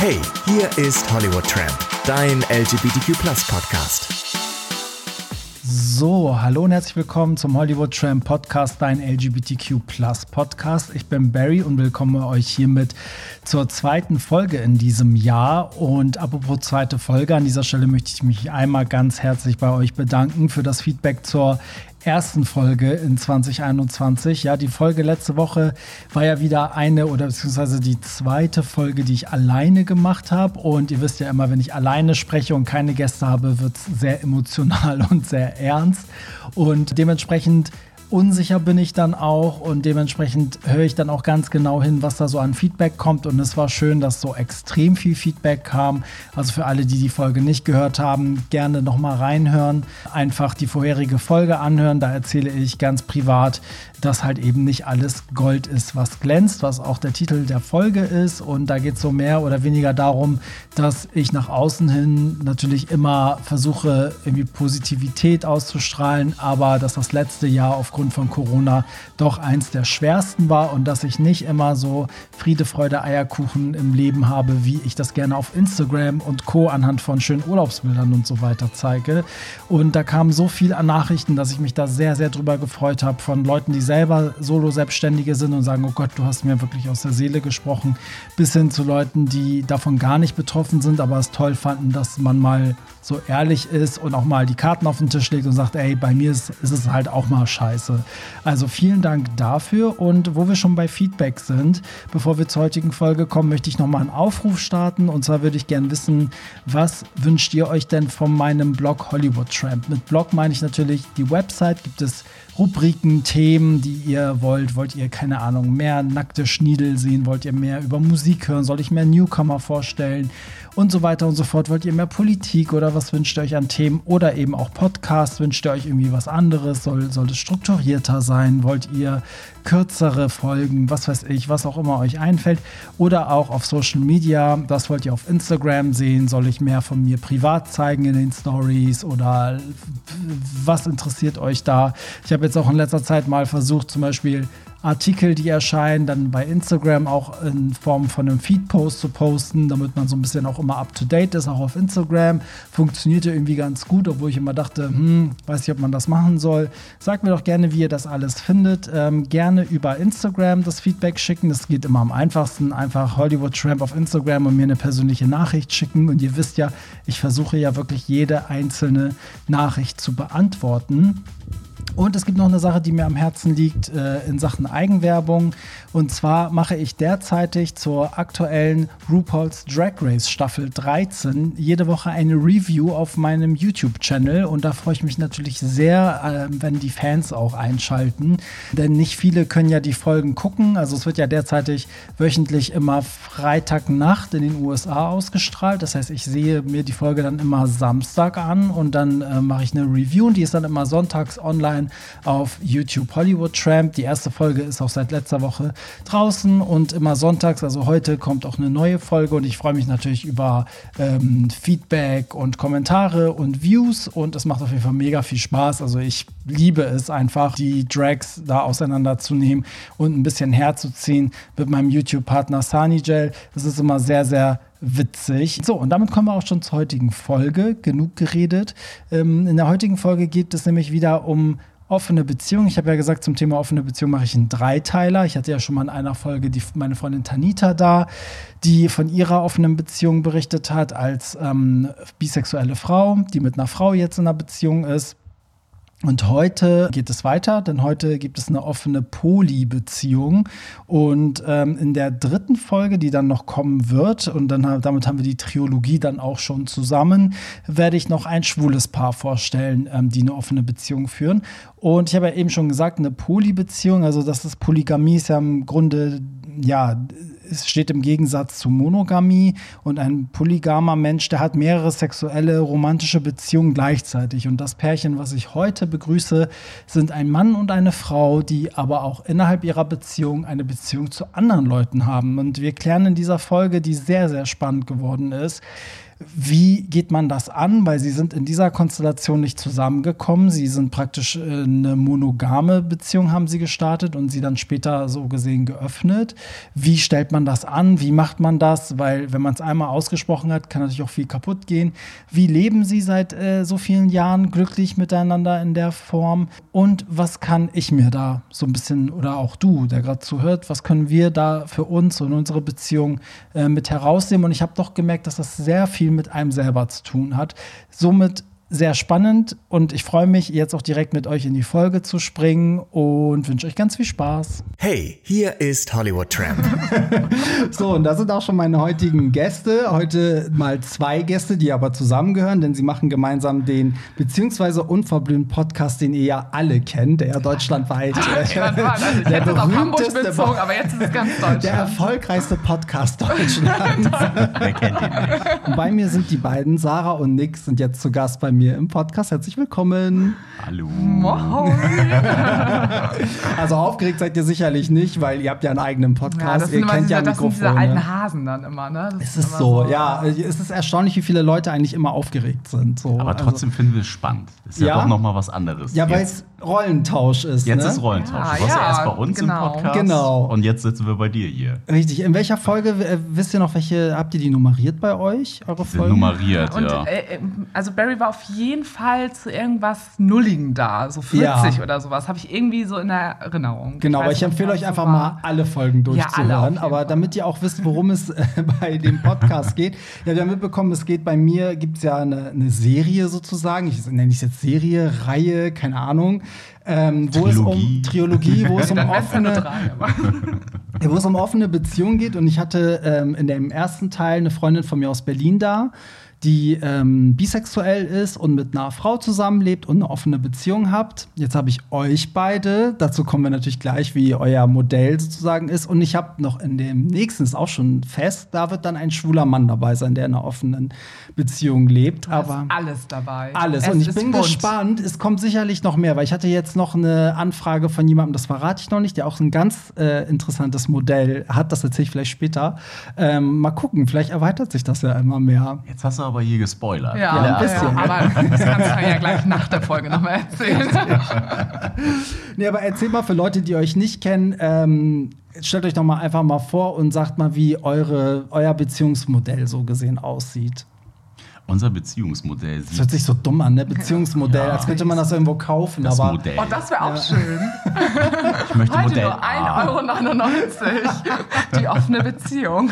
Hey, hier ist Hollywood Tramp, dein LGBTQ Podcast. So, hallo und herzlich willkommen zum Hollywood Tramp Podcast, dein LGBTQ Podcast. Ich bin Barry und willkommen euch hiermit zur zweiten Folge in diesem Jahr. Und apropos zweite Folge, an dieser Stelle möchte ich mich einmal ganz herzlich bei euch bedanken für das Feedback zur ersten Folge in 2021. Ja, die Folge letzte Woche war ja wieder eine oder beziehungsweise die zweite Folge, die ich alleine gemacht habe. Und ihr wisst ja immer, wenn ich alleine spreche und keine Gäste habe, wird es sehr emotional und sehr ernst. Und dementsprechend unsicher bin ich dann auch und dementsprechend höre ich dann auch ganz genau hin, was da so an Feedback kommt. Und es war schön, dass so extrem viel Feedback kam. Also für alle, die die Folge nicht gehört haben, gerne nochmal reinhören. Einfach die vorherige Folge anhören. Da erzähle ich ganz privat, dass halt eben nicht alles Gold ist, was glänzt, was auch der Titel der Folge ist. Und da geht es so mehr oder weniger darum, dass ich nach außen hin natürlich immer versuche, irgendwie Positivität auszustrahlen, aber dass das letzte Jahr aufgrund von Corona doch eins der schwersten war und dass ich nicht immer so Friede, Freude, Eierkuchen im Leben habe, wie ich das gerne auf Instagram und Co. anhand von schönen Urlaubsbildern und so weiter zeige. Und da kamen so viel an Nachrichten, dass ich mich da sehr, sehr drüber gefreut habe von Leuten, die selber Solo-Selbstständige sind und sagen, oh Gott, du hast mir wirklich aus der Seele gesprochen, bis hin zu Leuten, die davon gar nicht betroffen sind, aber es toll fanden, dass man mal so ehrlich ist und auch mal die Karten auf den Tisch legt und sagt, ey, bei mir ist, ist es halt auch mal scheiße. Also vielen Dank dafür und wo wir schon bei Feedback sind, bevor wir zur heutigen Folge kommen, möchte ich nochmal einen Aufruf starten und zwar würde ich gerne wissen, was wünscht ihr euch denn von meinem Blog Hollywood Tramp? Mit Blog meine ich natürlich die Website, gibt es Rubriken, Themen, die ihr wollt. Wollt ihr, keine Ahnung, mehr nackte Schniedel sehen? Wollt ihr mehr über Musik hören? Soll ich mehr Newcomer vorstellen? Und so weiter und so fort. Wollt ihr mehr Politik oder was wünscht ihr euch an Themen? Oder eben auch Podcasts? Wünscht ihr euch irgendwie was anderes? Soll, soll es strukturierter sein? Wollt ihr kürzere Folgen? Was weiß ich, was auch immer euch einfällt? Oder auch auf Social Media? Das wollt ihr auf Instagram sehen? Soll ich mehr von mir privat zeigen in den Stories? Oder was interessiert euch da? Ich habe jetzt auch in letzter Zeit mal versucht, zum Beispiel Artikel, die erscheinen, dann bei Instagram auch in Form von einem Feed-Post zu posten, damit man so ein bisschen auch immer up-to-date ist, auch auf Instagram. Funktionierte irgendwie ganz gut, obwohl ich immer dachte, hm, weiß nicht, ob man das machen soll. Sagt mir doch gerne, wie ihr das alles findet. Ähm, gerne über Instagram das Feedback schicken. Das geht immer am einfachsten. Einfach Hollywood Tramp auf Instagram und mir eine persönliche Nachricht schicken. Und ihr wisst ja, ich versuche ja wirklich jede einzelne Nachricht zu beantworten. Und es gibt noch eine Sache, die mir am Herzen liegt äh, in Sachen Eigenwerbung. Und zwar mache ich derzeitig zur aktuellen RuPaul's Drag Race Staffel 13 jede Woche eine Review auf meinem YouTube-Channel. Und da freue ich mich natürlich sehr, äh, wenn die Fans auch einschalten. Denn nicht viele können ja die Folgen gucken. Also es wird ja derzeitig wöchentlich immer Freitagnacht in den USA ausgestrahlt. Das heißt, ich sehe mir die Folge dann immer Samstag an und dann äh, mache ich eine Review und die ist dann immer sonntags online online auf YouTube Hollywood Tramp. Die erste Folge ist auch seit letzter Woche draußen und immer sonntags, also heute kommt auch eine neue Folge und ich freue mich natürlich über ähm, Feedback und Kommentare und Views und es macht auf jeden Fall mega viel Spaß. Also ich liebe es einfach, die Drags da auseinanderzunehmen und ein bisschen herzuziehen mit meinem YouTube-Partner Sunny Gel. Das ist immer sehr, sehr witzig. So, und damit kommen wir auch schon zur heutigen Folge. Genug geredet. Ähm, in der heutigen Folge geht es nämlich wieder um offene Beziehung. Ich habe ja gesagt, zum Thema offene Beziehung mache ich einen Dreiteiler. Ich hatte ja schon mal in einer Folge die, meine Freundin Tanita da, die von ihrer offenen Beziehung berichtet hat als ähm, bisexuelle Frau, die mit einer Frau jetzt in einer Beziehung ist. Und heute geht es weiter, denn heute gibt es eine offene Poly-Beziehung. Und ähm, in der dritten Folge, die dann noch kommen wird, und dann damit haben wir die Triologie dann auch schon zusammen, werde ich noch ein schwules Paar vorstellen, ähm, die eine offene Beziehung führen. Und ich habe ja eben schon gesagt, eine Poly-Beziehung, also das ist Polygamie, ist ja im Grunde ja es steht im Gegensatz zu Monogamie und ein polygamer Mensch, der hat mehrere sexuelle, romantische Beziehungen gleichzeitig. Und das Pärchen, was ich heute begrüße, sind ein Mann und eine Frau, die aber auch innerhalb ihrer Beziehung eine Beziehung zu anderen Leuten haben. Und wir klären in dieser Folge, die sehr, sehr spannend geworden ist, Wie geht man das an? Weil sie sind in dieser Konstellation nicht zusammengekommen. Sie sind praktisch äh, eine monogame Beziehung haben sie gestartet und sie dann später so gesehen geöffnet. Wie stellt man das an? Wie macht man das? Weil wenn man es einmal ausgesprochen hat, kann natürlich auch viel kaputt gehen. Wie leben sie seit äh, so vielen Jahren glücklich miteinander in der Form? Und was kann ich mir da so ein bisschen oder auch du, der gerade zuhört, was können wir da für uns und unsere Beziehung äh, mit herausnehmen? Und ich habe doch gemerkt, dass das sehr viel viel mit einem selber zu tun hat. Somit sehr spannend und ich freue mich, jetzt auch direkt mit euch in die Folge zu springen und wünsche euch ganz viel Spaß. Hey, hier ist Hollywood Tramp. so, und da sind auch schon meine heutigen Gäste. Heute mal zwei Gäste, die aber zusammengehören, denn sie machen gemeinsam den beziehungsweise unverblümt Podcast, den ihr ja alle kennt, der ja deutschlandweit ja, also der berühmteste, bezogen, aber jetzt ist es ganz Deutschland. Der erfolgreichste Podcast Deutschlands. Wer kennt ihn nicht? Und bei mir sind die beiden, Sarah und Nick, sind jetzt zu Gast bei mir mir im Podcast. Herzlich willkommen. Hallo. also aufgeregt seid ihr sicherlich nicht, weil ihr habt ja einen eigenen Podcast. Ja, ihr kennt diese, ja das sind diese alten Hasen dann immer, ne? Das es ist, so, so, ja. Es ist erstaunlich, wie viele Leute eigentlich immer aufgeregt sind. So. Aber trotzdem also, finden wir es spannend. Ist ja, ja doch noch mal was anderes. Ja, weil es Rollentausch ist. Jetzt ne? ist Rollentausch. Ja, du warst ja, erst bei uns genau. im Podcast. Genau. Und jetzt sitzen wir bei dir hier. Richtig. In welcher Folge, äh, wisst ihr noch, welche, habt ihr die nummeriert bei euch, eure Folgen? Nummeriert, ja. Und, äh, äh, also Barry war auf jeden Fall zu irgendwas Nulligen da, so 40 ja. oder sowas, habe ich irgendwie so in der Erinnerung. Genau, aber ich empfehle euch einfach mal alle Folgen durchzuhören, ja, aber Fall. damit ihr auch wisst, worum es äh, bei dem Podcast geht. Ja, wir haben mitbekommen, es geht bei mir, gibt es ja eine, eine, Serie sozusagen, ich nenne es jetzt Serie, Reihe, keine Ahnung, ähm, wo Trilogie. es um Triologie, wo es um offene, wo es um offene Beziehungen geht. Und ich hatte ähm, in dem ersten Teil eine Freundin von mir aus Berlin da die ähm, bisexuell ist und mit einer Frau zusammenlebt und eine offene Beziehung habt. Jetzt habe ich euch beide. Dazu kommen wir natürlich gleich, wie euer Modell sozusagen ist. Und ich habe noch in dem nächsten, ist auch schon fest, da wird dann ein schwuler Mann dabei sein, der in einer offenen Beziehung lebt. Du Aber alles dabei. Alles. Es und ich bin bunt. gespannt. Es kommt sicherlich noch mehr, weil ich hatte jetzt noch eine Anfrage von jemandem, das verrate ich noch nicht, der auch ein ganz äh, interessantes Modell hat. Das erzähle ich vielleicht später. Ähm, mal gucken, vielleicht erweitert sich das ja immer mehr. Jetzt hast du aber hier gespoilert. Ja, ja ein bisschen. Ja, aber das kannst du ja gleich nach der Folge nochmal erzählen. nee, aber erzähl mal für Leute, die euch nicht kennen, ähm, stellt euch doch mal einfach mal vor und sagt mal, wie eure, euer Beziehungsmodell so gesehen aussieht. Unser Beziehungsmodell sieht. Das hört sich so dumm an, ne? Beziehungsmodell, ja. als könnte man das irgendwo kaufen. Das aber Modell. Oh, das wäre auch ja. schön. Ich möchte Heute Modell nur 1,99 Euro. Die offene Beziehung.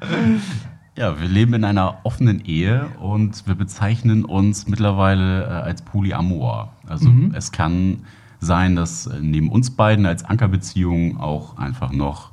Ja, wir leben in einer offenen Ehe und wir bezeichnen uns mittlerweile äh, als Polyamor. Also mhm. es kann sein, dass äh, neben uns beiden als Ankerbeziehung auch einfach noch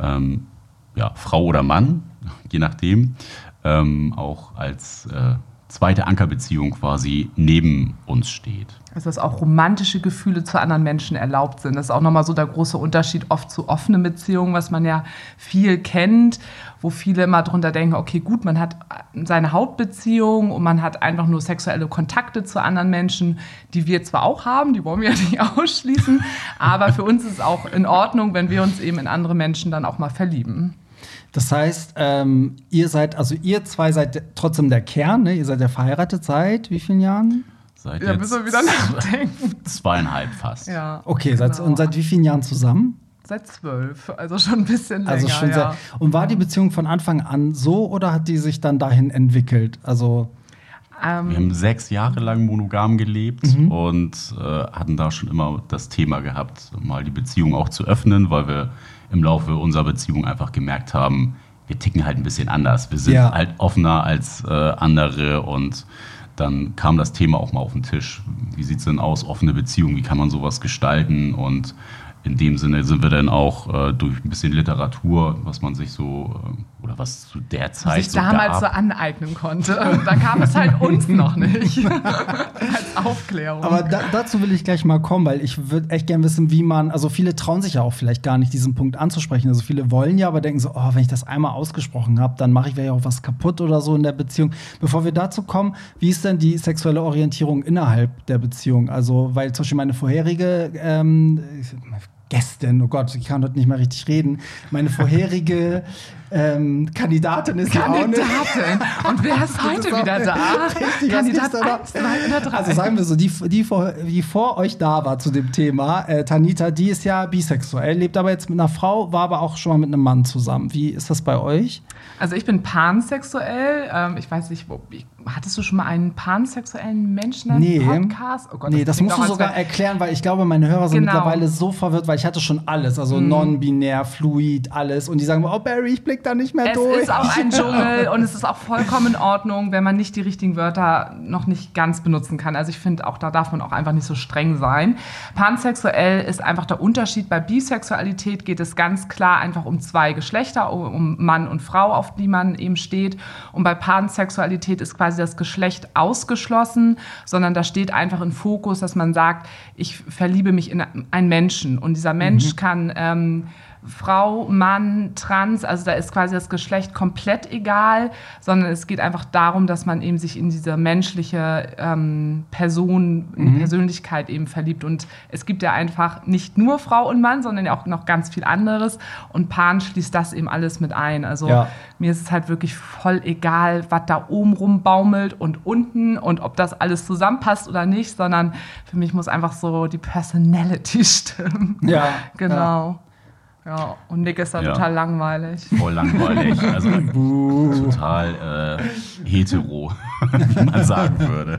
ähm, ja, Frau oder Mann, je nachdem, ähm, auch als äh, zweite Ankerbeziehung quasi neben uns steht. Also dass auch romantische Gefühle zu anderen Menschen erlaubt sind. Das ist auch nochmal so der große Unterschied oft zu offenen Beziehungen, was man ja viel kennt, wo viele immer drunter denken, okay, gut, man hat seine Hauptbeziehung und man hat einfach nur sexuelle Kontakte zu anderen Menschen, die wir zwar auch haben, die wollen wir ja nicht ausschließen, aber für uns ist es auch in Ordnung, wenn wir uns eben in andere Menschen dann auch mal verlieben. Das heißt, ähm, ihr seid, also ihr zwei seid trotzdem der Kern, ne? Ihr seid ja verheiratet seit wie vielen Jahren? Seit ja, müssen wir wieder nachdenken. Zweieinhalb fast. Ja. Okay, genau. seit, und seit wie vielen Jahren zusammen? Seit zwölf, also schon ein bisschen also länger. Also schon ja. sehr, und war die Beziehung von Anfang an so oder hat die sich dann dahin entwickelt? Also ähm, wir haben sechs Jahre lang monogam gelebt mhm. und äh, hatten da schon immer das Thema gehabt, mal die Beziehung auch zu öffnen, weil wir im Laufe unserer Beziehung einfach gemerkt haben, wir ticken halt ein bisschen anders. Wir sind ja. halt offener als äh, andere und dann kam das Thema auch mal auf den Tisch. Wie sieht es denn aus, offene Beziehung, wie kann man sowas gestalten und in dem Sinne sind wir dann auch äh, durch ein bisschen Literatur, was man sich so äh, oder was zu der Zeit was ich so damals gab. so aneignen konnte. da kam es halt uns noch nicht als Aufklärung. Aber da, dazu will ich gleich mal kommen, weil ich würde echt gerne wissen, wie man, also viele trauen sich ja auch vielleicht gar nicht, diesen Punkt anzusprechen. Also viele wollen ja, aber denken so, oh, wenn ich das einmal ausgesprochen habe, dann mache ich ja auch was kaputt oder so in der Beziehung. Bevor wir dazu kommen, wie ist denn die sexuelle Orientierung innerhalb der Beziehung? Also, weil zum Beispiel meine vorherige ähm, Gästin, oh Gott, ich kann heute nicht mehr richtig reden. Meine vorherige Ähm, Kandidatin ist sie auch nicht. Kandidatin. Und wer ist heute ist wieder da? Richtig, Kandidat? 1, 2 oder 3. Also sagen wir so, die, die, vor, die vor euch da war zu dem Thema, äh, Tanita, die ist ja bisexuell, lebt aber jetzt mit einer Frau, war aber auch schon mal mit einem Mann zusammen. Wie ist das bei euch? Also ich bin pansexuell. Ähm, ich weiß nicht, wo, ich, hattest du schon mal einen pansexuellen Menschen im Nee. Podcast? Oh Gott, nee, das klingt musst du sogar erklären, weil ich glaube, meine Hörer sind Genau. Mhm. mittlerweile so verwirrt, weil ich hatte schon alles, also non-binär, fluid, alles. Und die sagen, oh Barry, ich blick da nicht mehr Es durch. ist auch ein Dschungel und es ist auch vollkommen in Ordnung, wenn man nicht die richtigen Wörter noch nicht ganz benutzen kann. Also ich finde, auch da darf man auch einfach nicht so streng sein. Pansexuell ist einfach der Unterschied. Bei Bisexualität geht es ganz klar einfach um zwei Geschlechter, um Mann und Frau, auf die man eben steht. Und bei Pansexualität ist quasi das Geschlecht ausgeschlossen, sondern da steht einfach im Fokus, dass man sagt, ich verliebe mich in einen Menschen. Und dieser Mensch kann ähm, Frau, Mann, Trans, also da ist quasi das Geschlecht komplett egal, sondern es geht einfach darum, dass man eben sich in diese menschliche ähm, Person, in Persönlichkeit eben verliebt. Und es gibt ja einfach nicht nur Frau und Mann, sondern ja auch noch ganz viel anderes. Und Pan schließt das eben alles mit ein. Also Ja. mir ist es halt wirklich voll egal, was da oben rumbaumelt und unten und ob das alles zusammenpasst oder nicht, sondern für mich muss einfach so die Personality stimmen. Ja, Genau. Ja, und Nick ist da Ja. total langweilig. Voll langweilig. Also total äh, hetero, wie man sagen würde.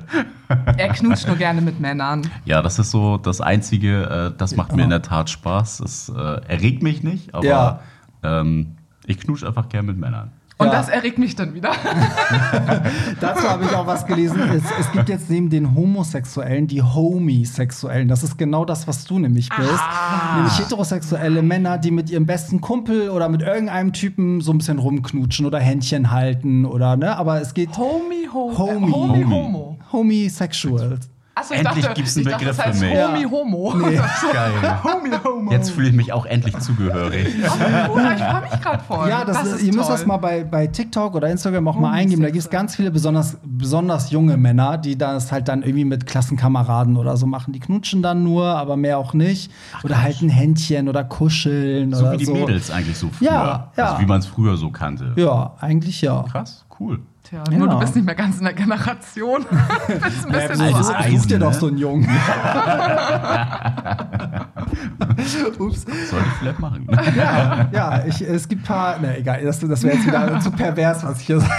Er knutscht nur gerne mit Männern. Ja, das ist so das Einzige, äh, das macht mir in der Tat Spaß. Das äh, erregt mich nicht, aber Ja. ähm, ich knutsche einfach gern mit Männern. Und Ja. das erregt mich dann wieder. Dazu habe ich auch was gelesen. Es, es gibt jetzt neben den Homosexuellen die Homisexuellen. Das ist genau das, was du nämlich bist. Ah. Nämlich heterosexuelle Männer, die mit ihrem besten Kumpel oder mit irgendeinem Typen so ein bisschen rumknutschen oder Händchen halten oder ne. Aber es geht Homie, ho Homie. Homie, Homie, Homo. Homosexuals. Achso, Endlich gibt's einen ich dachte, Begriff das heißt für mich. Homie, Homo. Geil. Homie, Homo. Jetzt fühle ich mich auch endlich zugehörig. Oh, cool, ich freue mich gerade voll. Ja, das, ist ihr müsst toll. das mal bei, bei TikTok oder Instagram auch mal eingeben. Da gibt es ganz viele besonders, besonders junge Männer, die das halt dann irgendwie mit Klassenkameraden oder so machen. Die knutschen dann nur, aber mehr auch nicht. oder halten Händchen oder kuscheln So oder wie die so. Mädels eigentlich so früher. Ja, ja. Also wie man es früher so kannte. Ja, eigentlich ja. Krass, cool. Tja, nur Ja. du bist nicht mehr ganz in der Generation. du bist ein bisschen Ja, Altes so, Eisen, dir doch ne? so einen Jungen. Ups. Sollte ich vielleicht machen. Ja, ja ich, es gibt paar. Ne, egal, das, das wäre jetzt wieder zu pervers, was ich hier sage.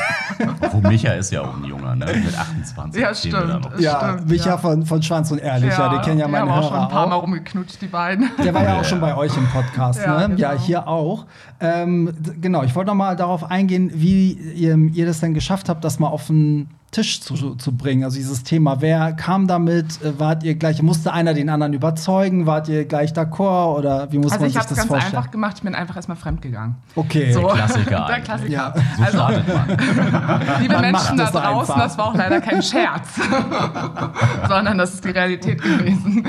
Wo Micha ist ja auch ein Junger, ne? Mit 28. Ja, stehen wir da stimmt. noch. Ja, Stimmt, Micha ja. Von, von Schwanz und Ehrlich, ja, den kennen ja meine haben auch schon Hörer ein paar Mal rumgeknutscht, die beiden. Der war ja auch Ja, schon ja. bei euch im Podcast, Ja, ne? Ja, genau. hier auch. Ähm, genau, ich wollte noch mal darauf eingehen, wie ihr, ihr das denn geschafft habt, das mal auf den Tisch zu, zu bringen. Also dieses Thema, wer kam damit? Äh, Wart ihr gleich, musste einer den anderen überzeugen? Wart ihr gleich d'accord oder wie muss Also man ich sich habe es das ganz vorstellen? einfach gemacht, ich bin einfach erstmal fremdgegangen. Okay. So. Klassiker Der. Klassiker. Ja. So Also, startet man. liebe Man Menschen da draußen, einfach. das war auch leider kein Scherz, sondern das ist die Realität gewesen.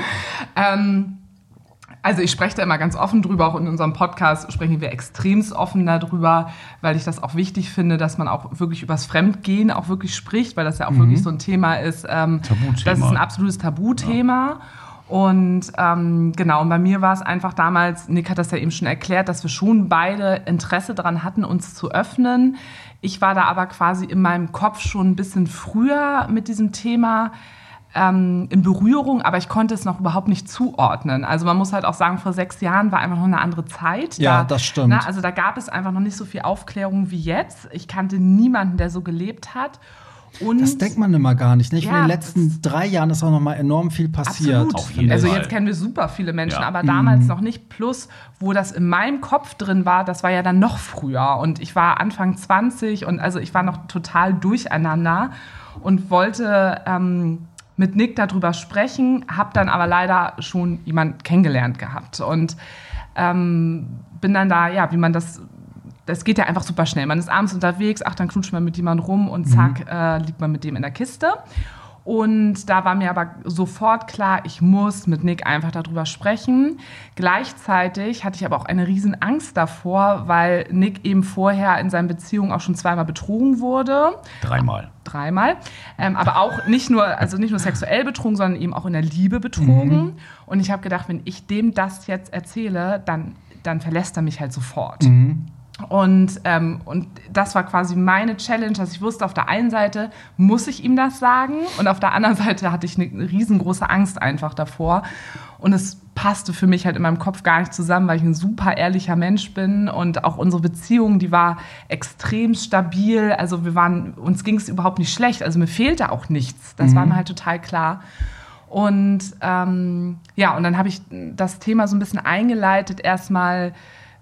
Ähm, also ich spreche da immer ganz offen drüber, auch in unserem Podcast sprechen wir extremst offen darüber, weil ich das auch wichtig finde, dass man auch wirklich übers Fremdgehen auch wirklich spricht, weil das ja auch wirklich so ein Thema ist. Ähm, Tabuthema. Das ist ein absolutes Tabuthema. Und ähm, genau, und bei mir war es einfach damals, Nick hat das ja eben schon erklärt, dass wir schon beide Interesse daran hatten, uns zu öffnen. Ich war da aber quasi in meinem Kopf schon ein bisschen früher mit diesem Thema ähm, in Berührung, aber ich konnte es noch überhaupt nicht zuordnen. Also man muss halt auch sagen, vor sechs Jahren war einfach noch eine andere Zeit. Ja, das stimmt. Na, also da gab es einfach noch nicht so viel Aufklärung wie jetzt. Ich kannte niemanden, der so gelebt hat. Und Das denkt man immer gar nicht. nicht? In Ja, den letzten drei Jahren ist auch noch mal enorm viel passiert. Absolut. Also jetzt kennen wir super viele Menschen, Ja. aber damals noch nicht. Plus, wo das in meinem Kopf drin war, das war ja dann noch früher. Und ich war Anfang 20 und also ich war noch total durcheinander und wollte ähm, mit Nick darüber sprechen, habe dann aber leider schon jemanden kennengelernt gehabt. Und ähm, bin dann da, ja, wie man das. Das geht ja einfach super schnell. Man ist abends unterwegs, ach, dann knutscht man mit jemandem rum und zack, äh, liegt man mit dem in der Kiste. Und da war mir aber sofort klar, ich muss mit Nick einfach darüber sprechen. Gleichzeitig hatte ich aber auch eine riesen Angst davor, weil Nick eben vorher in seinen Beziehungen auch schon zweimal betrogen wurde Dreimal. dreimal. Ähm, aber auch nicht nur, also nicht nur sexuell betrogen, sondern eben auch in der Liebe betrogen. Und ich habe gedacht, wenn ich dem das jetzt erzähle, dann, dann verlässt er mich halt sofort. Und, ähm, und das war quasi meine Challenge, dass ich wusste, auf der einen Seite muss ich ihm das sagen und auf der anderen Seite hatte ich eine riesengroße Angst einfach davor. Und es passte für mich halt in meinem Kopf gar nicht zusammen, weil ich ein super ehrlicher Mensch bin und auch unsere Beziehung, die war extrem stabil. Also wir waren, uns ging es überhaupt nicht schlecht. Also mir fehlte auch nichts. Das mhm. war mir halt total klar. Und ähm, ja, und dann habe ich das Thema so ein bisschen eingeleitet, erstmal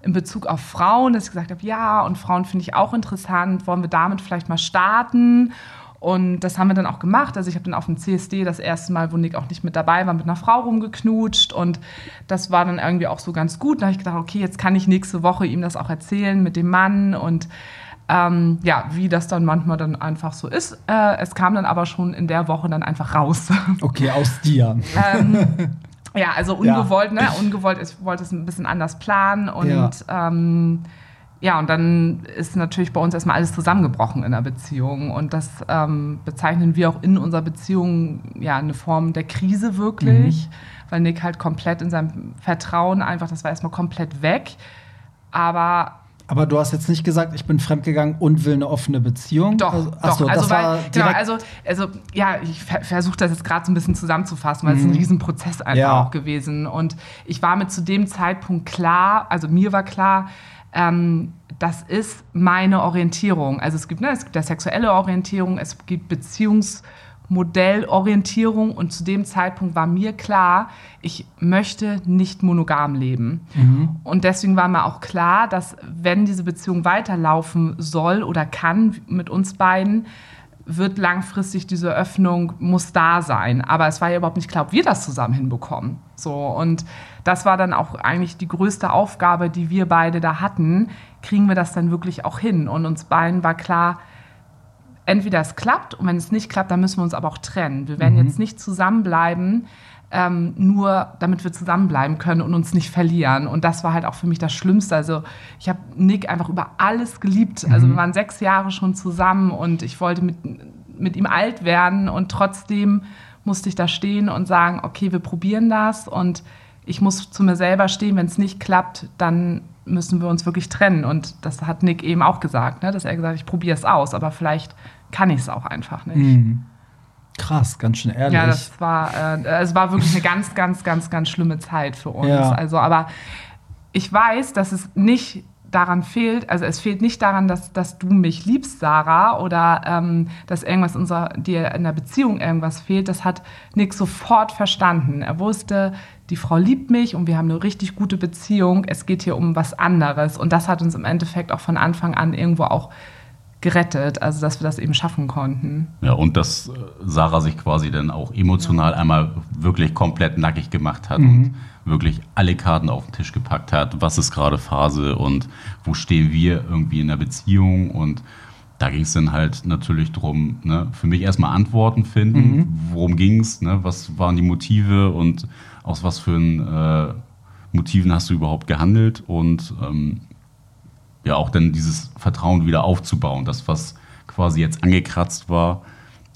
in Bezug auf Frauen, dass ich gesagt habe, ja, und Frauen finde ich auch interessant, wollen wir damit vielleicht mal starten? Und das haben wir dann auch gemacht. Also ich habe dann auf dem CSD das erste Mal, wo Nick auch nicht mit dabei war, mit einer Frau rumgeknutscht. Und das war dann irgendwie auch so ganz gut. Da habe ich gedacht, okay, jetzt kann ich nächste Woche ihm das auch erzählen mit dem Mann. Und ähm, ja, wie das dann manchmal dann einfach so ist. Äh, es kam dann aber schon in der Woche dann einfach raus. Okay, aus dir. ähm, ja, also ungewollt, ja. ne? Ungewollt, ich wollte es ein bisschen anders planen und ja. Ähm, ja, und dann ist natürlich bei uns erstmal alles zusammengebrochen in der Beziehung. Und das ähm, bezeichnen wir auch in unserer Beziehung ja eine Form der Krise wirklich, mhm. weil Nick halt komplett in seinem Vertrauen einfach, das war erstmal komplett weg. Aber aber du hast jetzt nicht gesagt, ich bin fremdgegangen und will eine offene Beziehung. Doch, also, achso, doch. Also, weil, genau, also, also ja, ich versuche das jetzt gerade so ein bisschen zusammenzufassen, weil mhm. es ein Riesenprozess einfach ja. auch gewesen. Und ich war mir zu dem Zeitpunkt klar, also mir war klar, ähm, das ist meine Orientierung. Also es gibt, ne, es gibt ja sexuelle Orientierung, es gibt Beziehungs- Modellorientierung und zu dem Zeitpunkt war mir klar, ich möchte nicht monogam leben. Mhm. Und deswegen war mir auch klar, dass wenn diese Beziehung weiterlaufen soll oder kann mit uns beiden, wird langfristig diese Öffnung muss da sein. Aber es war ja überhaupt nicht klar, ob wir das zusammen hinbekommen. So und das war dann auch eigentlich die größte Aufgabe, die wir beide da hatten. Kriegen wir das dann wirklich auch hin? Und uns beiden war klar, entweder es klappt und wenn es nicht klappt, dann müssen wir uns aber auch trennen. Wir werden mhm. jetzt nicht zusammenbleiben, ähm, nur damit wir zusammenbleiben können und uns nicht verlieren. Und das war halt auch für mich das Schlimmste. Also ich habe Nick einfach über alles geliebt. Also mhm. wir waren sechs Jahre schon zusammen und ich wollte mit, mit ihm alt werden und trotzdem musste ich da stehen und sagen, okay, wir probieren das und ich muss zu mir selber stehen, wenn es nicht klappt, dann müssen wir uns wirklich trennen. Und das hat Nick eben auch gesagt, ne? dass er gesagt hat, ich probiere es aus, aber vielleicht kann ich es auch einfach nicht. Mhm. Krass, ganz schön ehrlich. Ja, das war, äh, es war wirklich eine ganz, ganz, ganz, ganz schlimme Zeit für uns. Ja. Also, aber ich weiß, dass es nicht daran fehlt, also es fehlt nicht daran, dass, dass du mich liebst, Sarah, oder ähm, dass irgendwas unser, dir in der Beziehung irgendwas fehlt. Das hat Nick sofort verstanden. Er wusste, die Frau liebt mich und wir haben eine richtig gute Beziehung. Es geht hier um was anderes. Und das hat uns im Endeffekt auch von Anfang an irgendwo auch gerettet, also dass wir das eben schaffen konnten. Ja, und dass äh, Sarah sich quasi dann auch emotional einmal wirklich komplett nackig gemacht hat mhm. und wirklich alle Karten auf den Tisch gepackt hat, was ist gerade Phase und wo stehen wir irgendwie in der Beziehung und da ging es dann halt natürlich darum, ne, für mich erstmal Antworten finden, mhm. worum ging es, ne, was waren die Motive und aus was für äh, Motiven hast du überhaupt gehandelt und ähm, ja auch dann dieses Vertrauen wieder aufzubauen, das, was quasi jetzt angekratzt war,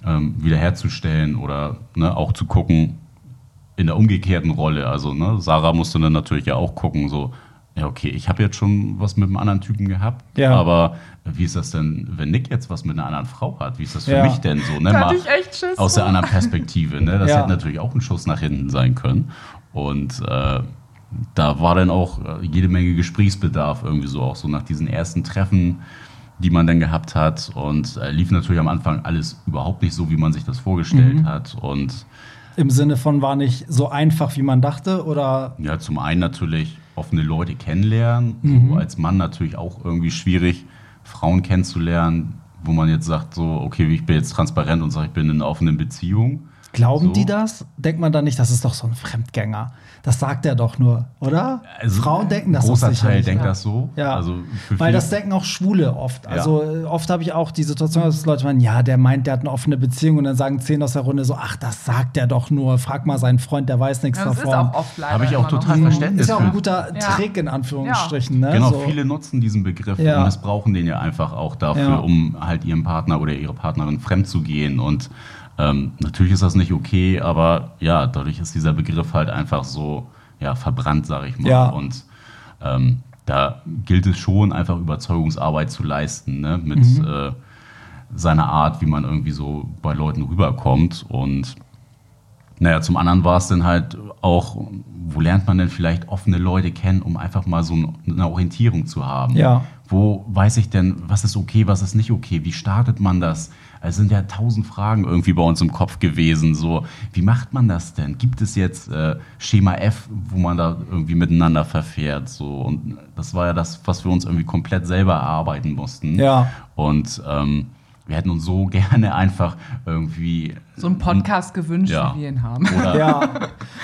ähm, wiederherzustellen oder ne, auch zu gucken in der umgekehrten Rolle. Also ne, Sarah musste dann natürlich ja auch gucken, so, ja, okay, ich habe jetzt schon was mit einem anderen Typen gehabt, ja. aber wie ist das denn, wenn Nick jetzt was mit einer anderen Frau hat? Wie ist das für ja. mich denn so? Ne? Mal ich echt Schiss aus der anderen Perspektive. Ne? Das ja. hätte natürlich auch ein Schuss nach hinten sein können. Und äh, da war dann auch äh, jede Menge Gesprächsbedarf irgendwie so, auch so nach diesen ersten Treffen, die man dann gehabt hat. Und äh, lief natürlich am Anfang alles überhaupt nicht so, wie man sich das vorgestellt mhm. hat. Und im Sinne von war nicht so einfach, wie man dachte, oder? Ja, zum einen natürlich offene Leute kennenlernen. Mhm. So als Mann natürlich auch irgendwie schwierig, Frauen kennenzulernen, wo man jetzt sagt, so, okay, ich bin jetzt transparent und sage, ich bin in einer offenen Beziehung. Glauben so. die das? Denkt man da nicht, das ist doch so ein Fremdgänger? Das sagt er doch nur, oder? Also Frauen denken das großer doch Teil denkt ja. das so. Ja. Also Weil das denken auch Schwule oft. Also ja. oft habe ich auch die Situation, dass Leute meinen, ja, der meint, der hat eine offene Beziehung und dann sagen zehn aus der Runde so, ach, das sagt er doch nur. Frag mal seinen Freund, der weiß nichts ja, das davon. Ist auch oft Habe ich auch total Verständnis. Ist ja auch ein guter Trick in Anführungsstrichen. Ne? Genau, so. viele nutzen diesen Begriff und missbrauchen den ja einfach auch dafür, um halt ihrem Partner oder ihre Partnerin fremd zu gehen und ähm, natürlich ist das nicht okay, aber ja, dadurch ist dieser Begriff halt einfach so ja, verbrannt, sag ich mal. Ja. Und ähm, da gilt es schon, einfach Überzeugungsarbeit zu leisten, ne? mit Mhm. äh, seiner Art, wie man irgendwie so bei Leuten rüberkommt. Und naja, zum anderen war es dann halt auch, wo lernt man denn vielleicht offene Leute kennen, um einfach mal so eine Orientierung zu haben? Ja. Wo weiß ich denn, was ist okay, was ist nicht okay? Wie startet man das? Es sind ja tausend Fragen irgendwie bei uns im Kopf gewesen. So, wie macht man das denn? Gibt es jetzt äh, Schema F, wo man da irgendwie miteinander verfährt? So, und das war ja das, was wir uns irgendwie komplett selber erarbeiten mussten. Ja. Und ähm, wir hätten uns so gerne einfach irgendwie So einen Podcast gewünscht, Ja. wie wir ihn haben. oder Ja.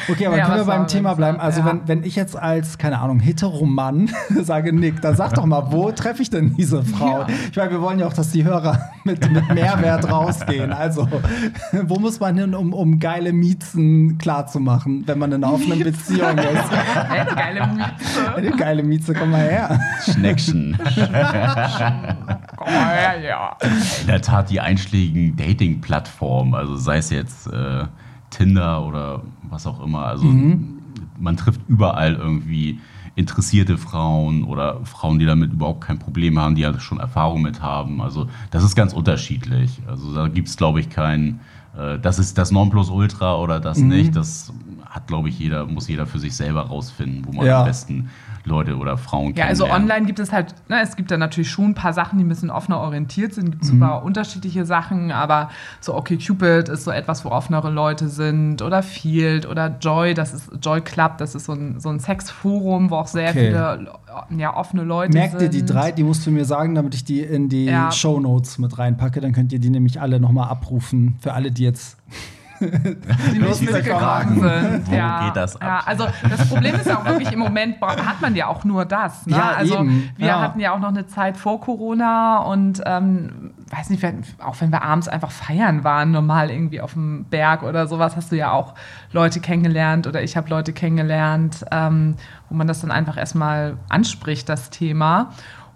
Okay, aber Ja, können wir beim Thema bleiben? so? Also, Ja. wenn, wenn ich jetzt als, keine Ahnung, Heteromann sage, Nick, dann sag doch mal, wo treffe ich denn diese Frau? Ja. Ich meine, wir wollen ja auch, dass die Hörer mit, mit Mehrwert rausgehen. Also, wo muss man hin, um, um geile Miezen klarzumachen, wenn man in einer offenen Beziehung ist? Eine geile Mieze. Eine geile Mieze, komm mal her. Schneckchen. Mal her, ja. In der Tat die einschlägigen Dating-Plattformen, also sei es jetzt äh, Tinder oder was auch immer, also man trifft überall irgendwie interessierte Frauen oder Frauen, die damit überhaupt kein Problem haben, die ja schon Erfahrung mit haben. Also das ist ganz unterschiedlich. Also da gibt es, glaube ich, kein, äh, das ist das Nonplusultra oder das nicht. Das hat, glaube ich, jeder, muss jeder für sich selber rausfinden, wo man Ja. am besten Leute oder Frauen Ja, also online gibt es halt, ne, es gibt da natürlich schon ein paar Sachen, die ein bisschen offener orientiert sind, gibt super unterschiedliche Sachen, aber so okay Cupid ist so etwas, wo offenere Leute sind oder Field oder Joy, das ist Joy Club, das ist so ein, so ein Sexforum, wo auch sehr Okay. viele ja, offene Leute Merkt sind. ihr die drei? Die musst du mir sagen, damit ich die in die Ja. Shownotes mit reinpacke. Dann könnt ihr die nämlich alle nochmal abrufen. Für alle, die jetzt die nicht mitgekommen sind. Wo ja, geht das ab? Ja, also das Problem ist ja auch wirklich, im Moment hat man ja auch nur das. Ne? Ja, also eben. wir Ja. hatten ja auch noch eine Zeit vor Corona und ähm, weiß nicht, auch wenn wir abends einfach feiern waren, normal irgendwie auf dem Berg oder sowas, hast du ja auch Leute kennengelernt oder ich habe Leute kennengelernt, ähm, wo man das dann einfach erstmal anspricht, das Thema.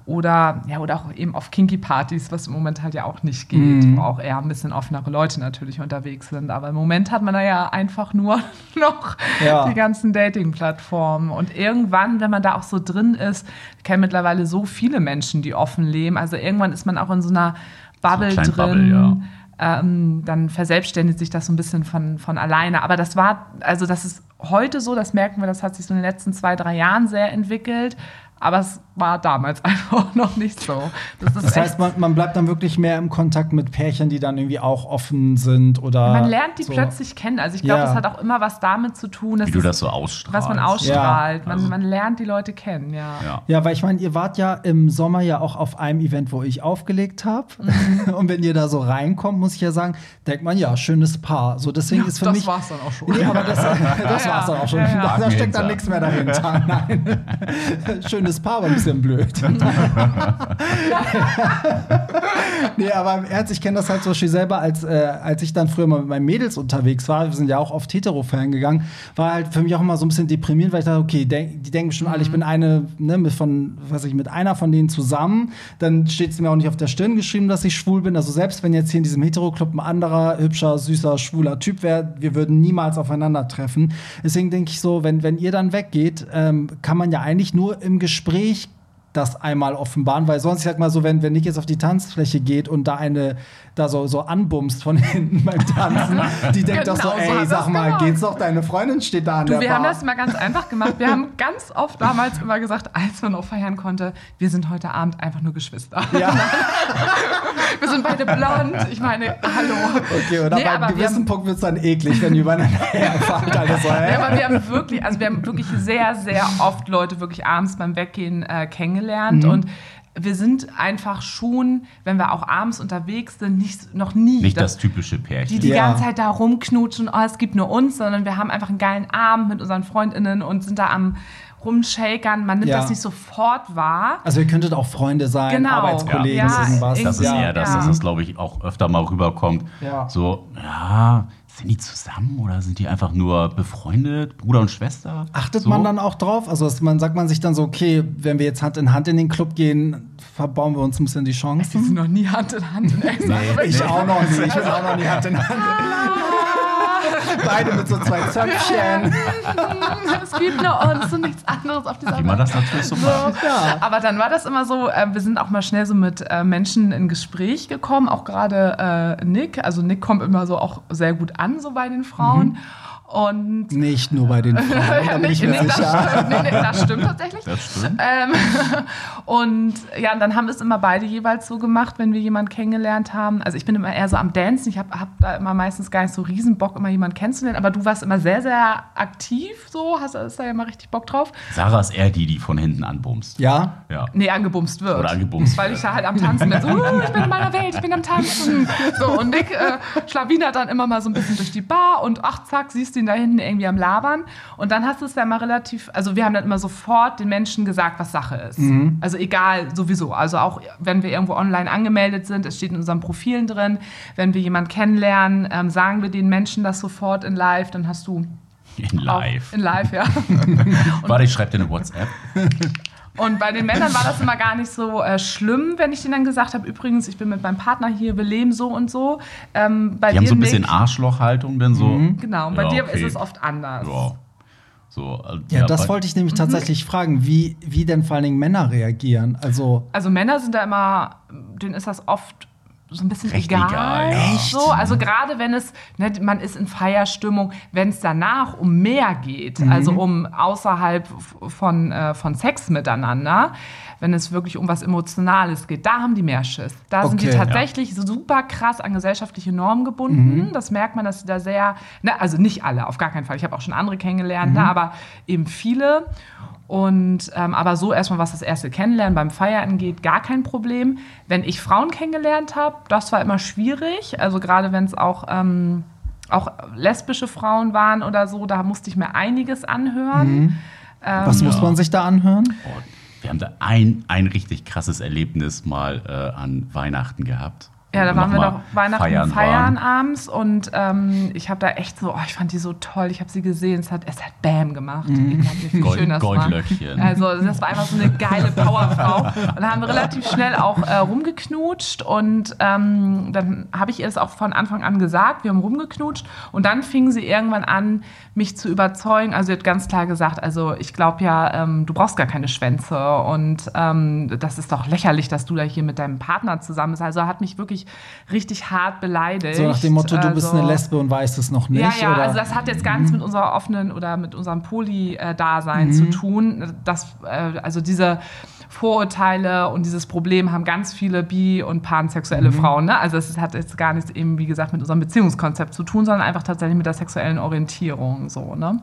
Oder, ja, oder auch eben auf Kinky-Partys, was im Moment halt ja auch nicht geht, Mhm. wo auch eher ein bisschen offenere Leute natürlich unterwegs sind. Aber im Moment hat man da ja einfach nur noch Ja. die ganzen Dating-Plattformen. Und irgendwann, wenn man da auch so drin ist, kennen mittlerweile so viele Menschen, die offen leben. Also irgendwann ist man auch in so einer Bubble kleinen drin. Bubble, ja. ähm, dann verselbstständigt sich das so ein bisschen von, von alleine. Aber das war, also das ist heute so, das merken wir, das hat sich so in den letzten zwei, drei Jahren sehr entwickelt. Aber es war damals einfach noch nicht so. Das, ist Das heißt, man, man bleibt dann wirklich mehr im Kontakt mit Pärchen, die dann irgendwie auch offen sind oder. man lernt die so. plötzlich kennen. Also ich glaube, Ja. das hat auch immer was damit zu tun, dass Wie du das so ausstrahlst. was man ausstrahlt. Ja. Man, Also- man lernt die Leute kennen, ja. Ja. Ja, weil ich meine, ihr wart ja im Sommer ja auch auf einem Event, wo ich aufgelegt habe. Mhm. Und wenn ihr da so reinkommt, muss ich ja sagen, denkt man, ja, schönes Paar. So, deswegen ist für das mich. war's dann auch schon. Nee, aber das, das Ja, war's dann auch schon. ja, ja. Da, da steckt dann nichts mehr dahinter. Nein. Schönes Paar, aber ein bisschen blöd. nee, aber im Ernst, ich kenne das halt zum Beispiel selber, als, äh, als ich dann früher mal mit meinen Mädels unterwegs war, wir sind ja auch oft hetero-Fan gegangen, war halt für mich auch immer so ein bisschen deprimierend, weil ich dachte, okay, denk, die denken schon alle, ich bin eine, ne, mit von, was ich, mit einer von denen zusammen, dann steht es mir auch nicht auf der Stirn geschrieben, dass ich schwul bin. Also selbst wenn jetzt hier in diesem Hetero-Club ein anderer, hübscher, süßer, schwuler Typ wäre, wir würden niemals aufeinandertreffen. Deswegen denke ich so, wenn, wenn ihr dann weggeht, ähm, kann man ja eigentlich nur im Gespräch das einmal offenbaren, weil sonst, ich sag mal so, wenn, wenn Nick jetzt auf die Tanzfläche geht und da eine da so, so anbumst von hinten beim Tanzen, die denkt doch so, Genau so ey, sag mal, gemacht. geht's doch, deine Freundin steht da an Du, der wir Bar. haben das mal ganz einfach gemacht. Wir haben ganz oft damals immer gesagt, als man auch feiern konnte, wir sind heute Abend einfach nur Geschwister. ja, Wir sind beide blond. Ich meine, hallo. okay, oder Nee, bei aber einem wir gewissen haben- Punkt wird's dann eklig, wenn ihr übereinander herfahrt. Alles so, Ja, aber wir haben wirklich, also wir haben wirklich sehr, sehr oft Leute wirklich abends beim Weggehen äh, kennengelernt und wir sind einfach schon, wenn wir auch abends unterwegs sind, nicht, noch nie Nicht das- das typische Pärchen. die die Ja. ganze Zeit da rumknutschen, oh, es gibt nur uns, sondern wir haben einfach einen geilen Abend mit unseren FreundInnen und sind da am rumshakern. Man nimmt Ja. das nicht sofort wahr. Also ihr könntet auch Freunde sein, Genau. Arbeitskollegen, Ja, irgendwas. Das ist Ja, eher das, ja. dass das, glaube ich, auch öfter mal rüberkommt. Ja. So, ja, sind die zusammen oder sind die einfach nur befreundet, Bruder und Schwester? Achtet so? man dann auch drauf? Also man sagt man sich dann so, okay, wenn wir jetzt Hand in Hand in den Club gehen, verbauen wir uns ein bisschen die Die Chancen. sind noch nie Hand in Hand in Essen. Ich auch noch nie. Ich bin auch noch nie Hand in Hand. Beide mit so zwei Zöpfchen. es gibt nur uns und nichts anderes auf dieser Wie man das natürlich so macht. Ja. Aber dann war das immer so, äh, wir sind auch mal schnell so mit äh, Menschen in Gespräch gekommen, auch gerade äh, Nick. Also Nick kommt immer so auch sehr gut an, so bei den Frauen. Und Nicht nur bei den Frauen, da bin ich mir Nee, das, sicher. stimmt, nee, nee, das stimmt tatsächlich. Das stimmt. Ähm, und ja, und dann haben wir es immer beide jeweils so gemacht, wenn wir jemanden kennengelernt haben. Also ich bin immer eher so am Dancen. Ich habe hab da immer meistens gar nicht so riesen Bock, immer jemanden kennenzulernen. Aber du warst immer sehr, sehr aktiv so. Hast hast da ja immer richtig Bock drauf. Sarah ist eher die, die von hinten anbumst. Ja? Ja. Nee, angebumst wird. Oder angebumst Weil ich da halt am Tanzen bin. So, uh, ich bin in meiner Welt, ich bin am Tanzen. So, und Nick äh, schlawinert dann immer mal so ein bisschen durch die Bar und ach, zack, siehst ihn da hinten irgendwie am Labern. Und dann hast du es ja mal relativ, also wir haben dann immer sofort den Menschen gesagt, was Sache ist. Also egal, sowieso. Also auch wenn wir irgendwo online angemeldet sind, es steht in unseren Profilen drin, wenn wir jemanden kennenlernen, ähm, sagen wir den Menschen das sofort in live, dann hast du In auch live. in live, ja. Warte, ich schreibe dir eine WhatsApp. Und bei den Männern war das immer gar nicht so äh, schlimm, wenn ich denen dann gesagt habe, übrigens, ich bin mit meinem Partner hier, wir leben so und so. Ähm, bei Die haben so ein bisschen Arschlochhaltung, denn so. Genau, und bei Ja, dir okay. ist es oft anders. Ja. So, äh, Ja, das wollte ich nämlich tatsächlich fragen, wie, wie denn vor allen Dingen Männer reagieren. Also, Also Männer sind da immer, denen ist das oft so ein bisschen Recht egal. egal, ja. So, also gerade wenn es, ne, man ist in Feierstimmung, wenn es danach um mehr geht, Mhm. also um außerhalb von, äh, von Sex miteinander, wenn es wirklich um was Emotionales geht, da haben die mehr Schiss. Da sind die Okay, ja. tatsächlich super krass an gesellschaftliche Normen gebunden. Mhm. Das merkt man, dass sie da sehr, ne, also nicht alle, auf gar keinen Fall. Ich habe auch schon andere kennengelernt, Mhm. ne, aber eben viele. Und ähm, aber so erstmal, was das erste Kennenlernen beim Feiern angeht, gar kein Problem. Wenn ich Frauen kennengelernt habe, das war immer schwierig. Also gerade wenn es auch, ähm, auch lesbische Frauen waren oder so, da musste ich mir einiges anhören. was muss man sich da anhören? Oh, wir haben da ein, ein richtig krasses Erlebnis mal äh, an Weihnachten gehabt. Ja, da waren wir noch Weihnachten feiern, waren. abends und ähm, ich habe da echt so, oh, ich fand die so toll, ich habe sie gesehen, es hat, es hat Bam gemacht. Unglaublich, wie Gold- schön das Goldlöckchen. war. Also das war einfach so eine geile Powerfrau. Und da haben wir relativ schnell auch äh, rumgeknutscht und ähm, dann habe ich ihr das auch von Anfang an gesagt, wir haben rumgeknutscht und dann fing sie irgendwann an, mich zu überzeugen. Also sie hat ganz klar gesagt, also ich glaube ja, ähm, du brauchst gar keine Schwänze und ähm, das ist doch lächerlich, dass du da hier mit deinem Partner zusammen bist. Also hat mich wirklich richtig hart beleidigt. So nach dem Motto, du bist Also- eine Lesbe und weißt es noch nicht? ja, ja, oder? also das hat jetzt gar nichts mit unserer offenen oder mit unserem Poly-Dasein zu tun. Das, äh, also diese Vorurteile und dieses Problem haben ganz viele bi- und pansexuelle Frauen. Ne? Also es hat jetzt gar nichts eben, wie gesagt, mit unserem Beziehungskonzept zu tun, sondern einfach tatsächlich mit der sexuellen Orientierung. So, ne?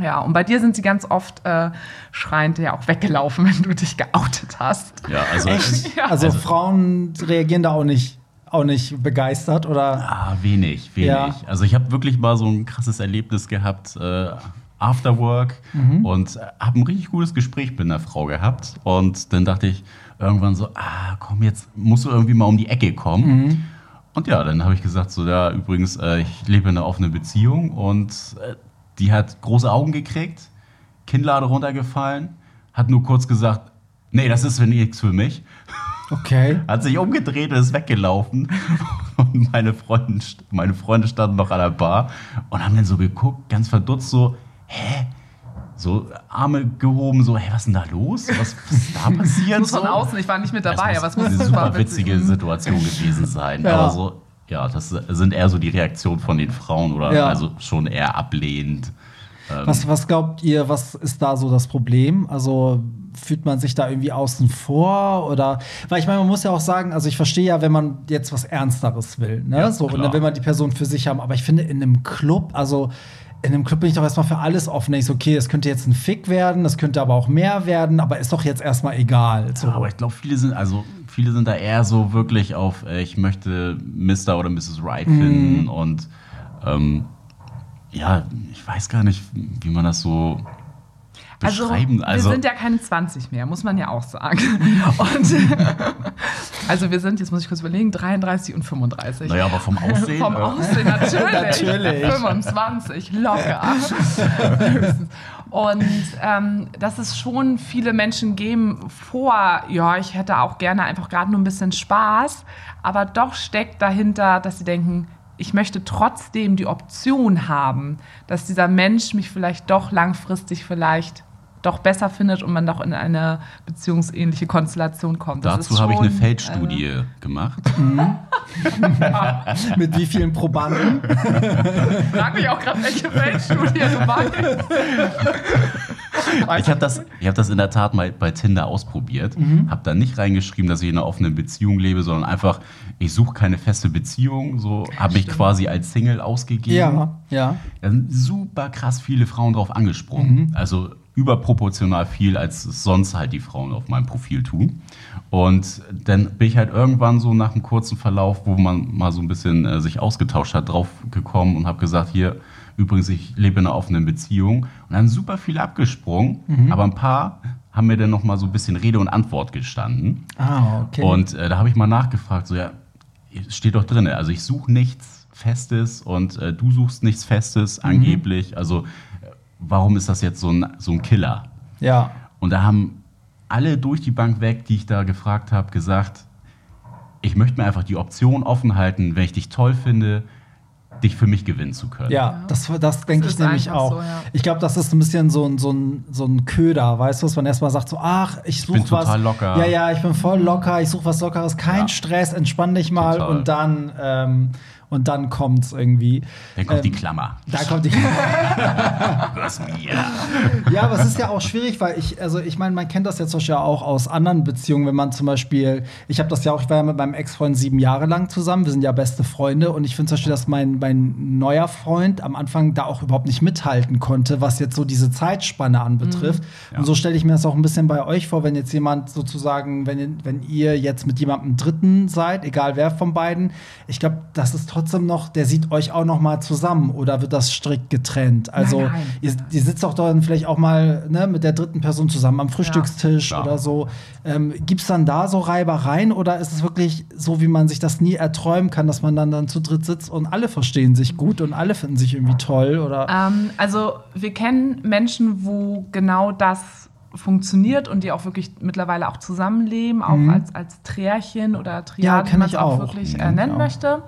Ja, und bei dir sind sie ganz oft äh, schreiend ja auch weggelaufen, wenn du dich geoutet hast. Ja, also, Echt? Ja. Also, Frauen reagieren da auch nicht, auch nicht begeistert oder? Ah, wenig, wenig. Ja. Also ich habe wirklich mal so ein krasses Erlebnis gehabt, äh, after work und habe ein richtig gutes Gespräch mit einer Frau gehabt. Und dann dachte ich irgendwann so, ah, komm, jetzt musst du irgendwie mal um die Ecke kommen. Und ja, dann habe ich gesagt, so, ja, übrigens, äh, ich lebe in einer offenen Beziehung und äh, die hat große Augen gekriegt, Kinnlade runtergefallen, hat nur kurz gesagt, nee, das ist nichts für mich. Okay. Hat sich umgedreht und ist weggelaufen. Und meine Freunde, meine Freunde standen noch an der Bar und haben dann so geguckt, ganz verdutzt, so, hä? So Arme gehoben, so, hey, was ist denn da los? Was, was ist da passiert? Muss von außen, ich war nicht mit Das dabei, muss aber es muss eine super witzige witzig. Situation gewesen sein. Ja. Aber so, ja, das sind eher so die Reaktionen von den Frauen oder Ja. also schon eher ablehnend. Was, was glaubt ihr, was ist da so das Problem? Also fühlt man sich da irgendwie außen vor oder weil ich meine, man muss ja auch sagen, also ich verstehe ja, wenn man jetzt was Ernsteres will, ne? Ja, so und klar. dann will man die Person für sich haben, aber ich finde in einem Club, also in einem Club bin ich doch erstmal für alles offen. Ich so, okay, es könnte jetzt ein Fick werden, es könnte aber auch mehr werden, aber ist doch jetzt erstmal egal. So. Ja, aber ich glaube, viele sind, also viele sind da eher so wirklich auf, äh, ich möchte Mr. oder Mrs. Right Mhm. finden und ähm, ja, ich weiß gar nicht, wie man das so beschreiben. Also, wir sind ja keine 20 mehr, muss man ja auch sagen. Und also wir sind, jetzt muss ich kurz überlegen, 33 und 35. naja, aber vom Aussehen. Vom äh, Aussehen natürlich. Natürlich. 25, locker. Und ähm, dass es schon viele Menschen geben vor, ja, ich hätte auch gerne einfach gerade nur ein bisschen Spaß, aber doch steckt dahinter, dass sie denken, ich möchte trotzdem die Option haben, dass dieser Mensch mich vielleicht doch langfristig vielleicht doch besser findet und man doch in eine beziehungsähnliche Konstellation kommt. Das Dazu habe ich eine Feldstudie äh, gemacht. Mit wie vielen Probanden? Frag mich auch gerade, welche Feldstudie du meinst. Ich habe das, hab das in der Tat mal bei Tinder ausprobiert. Mhm. Habe da nicht reingeschrieben, dass ich in einer offenen Beziehung lebe, sondern einfach, ich suche keine feste Beziehung. So habe mich quasi als Single ausgegeben. Ja, ja. Da sind super krass viele Frauen drauf angesprungen. Mhm. Also überproportional viel, als sonst halt die Frauen auf meinem Profil tun. Und dann bin ich halt irgendwann so nach einem kurzen Verlauf, wo man mal so ein bisschen äh, sich ausgetauscht hat, drauf gekommen und habe gesagt, hier, übrigens, ich lebe in einer offenen Beziehung. Und dann super viel abgesprungen, mhm. aber ein paar haben mir dann noch mal so ein bisschen Rede und Antwort gestanden. Ah, okay. Und äh, da habe ich mal nachgefragt, so ja, steht doch drin, also ich suche nichts Festes und äh, du suchst nichts Festes, mhm. angeblich. Also warum ist das jetzt so ein, so ein Killer? Ja. Und da haben alle durch die Bank weg, die ich da gefragt habe, gesagt, ich möchte mir einfach die Option offen halten, wenn ich dich toll finde, dich für mich gewinnen zu können. Ja, das, das denke ich nämlich auch. So, ja. Ich glaube, das ist ein bisschen so ein, so ein, so ein Köder, weißt du, was man erstmal sagt, so, ach, ich suche was. Total locker. Ja, ja, ich bin voll locker, ich suche was Lockeres, kein ja. Stress, entspann dich mal total. und dann ähm, und dann kommt es irgendwie. Dann kommt ähm, die Klammer. Da kommt die Klammer. Was mir. Ja, aber es ist ja auch schwierig, weil ich, also ich meine, man kennt das jetzt ja auch aus anderen Beziehungen, wenn man zum Beispiel, ich habe das ja auch, ich war ja mit meinem Ex-Freund sieben Jahre lang zusammen, wir sind ja beste Freunde und ich finde zum Beispiel, dass mein, mein neuer Freund am Anfang da auch überhaupt nicht mithalten konnte, was jetzt so diese Zeitspanne anbetrifft. Mhm. Ja. Und so stelle ich mir das auch ein bisschen bei euch vor, wenn jetzt jemand sozusagen, wenn, wenn ihr jetzt mit jemandem Dritten seid, egal wer von beiden, ich glaube, das ist trotzdem noch, der sieht euch auch noch mal zusammen oder wird das strikt getrennt? Also nein, nein. Ihr, ihr, sitzt doch dann vielleicht auch mal ne, mit der dritten Person zusammen am Frühstückstisch ja, oder so. Ähm, Gibt es dann da so Reibereien oder ist es wirklich so, wie man sich das nie erträumen kann, dass man dann, dann zu dritt sitzt und alle verstehen sich gut und alle finden sich irgendwie toll? Oder? Ähm, also wir kennen Menschen, wo genau das funktioniert und die auch wirklich mittlerweile auch zusammenleben, auch mhm. als, als Trärchen oder Triade, ja, wie man es auch, auch wirklich äh, nennen möchte.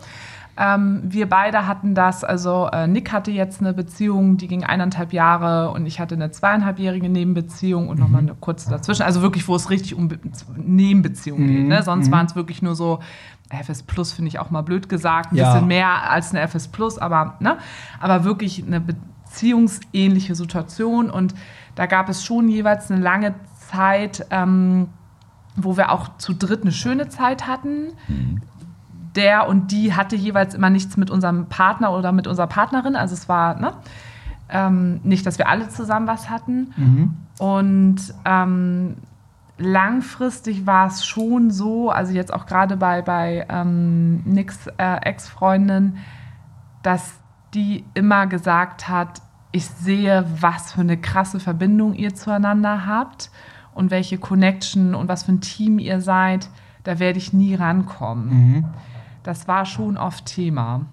Ähm, wir beide hatten das, also äh, Nick hatte jetzt eine Beziehung, die ging eineinhalb Jahre und ich hatte eine zweieinhalbjährige Nebenbeziehung und mhm. nochmal eine kurze dazwischen. Also wirklich, wo es richtig um Be Nebenbeziehungen mhm. geht. Ne? Sonst mhm. waren es wirklich nur so, FS Plus finde ich auch mal blöd gesagt, ein ja. bisschen mehr als eine FS Plus, aber, ne? aber wirklich eine beziehungsähnliche Situation und da gab es schon jeweils eine lange Zeit, ähm, wo wir auch zu dritt eine schöne Zeit hatten. Mhm der und die hatte jeweils immer nichts mit unserem Partner oder mit unserer Partnerin. Also es war ne, ähm, nicht, dass wir alle zusammen was hatten. Mhm. Und ähm, langfristig war es schon so, also jetzt auch gerade bei, bei ähm, Nicks äh, Ex-Freundin, dass die immer gesagt hat, ich sehe, was für eine krasse Verbindung ihr zueinander habt und welche Connection und was für ein Team ihr seid, da werde ich nie rankommen. Mhm das war schon oft Thema.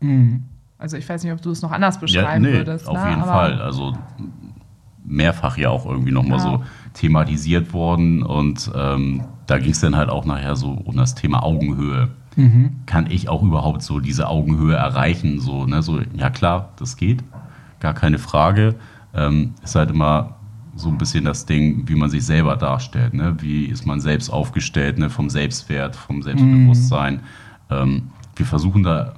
Mhm. Also ich weiß nicht, ob du es noch anders beschreiben ja, nee, würdest. Auf ne? jeden Aber Fall. Also mehrfach ja auch irgendwie nochmal ja. so thematisiert worden. Und ähm, da ging es dann halt auch nachher so um das Thema Augenhöhe. Mhm. Kann ich auch überhaupt so diese Augenhöhe erreichen? So, ne? so, ja klar, das geht, gar keine Frage. Ähm, ist halt immer so ein bisschen das Ding, wie man sich selber darstellt. Ne? Wie ist man selbst aufgestellt, ne? vom Selbstwert, vom Selbstbewusstsein. Mhm. Ähm, wir versuchen da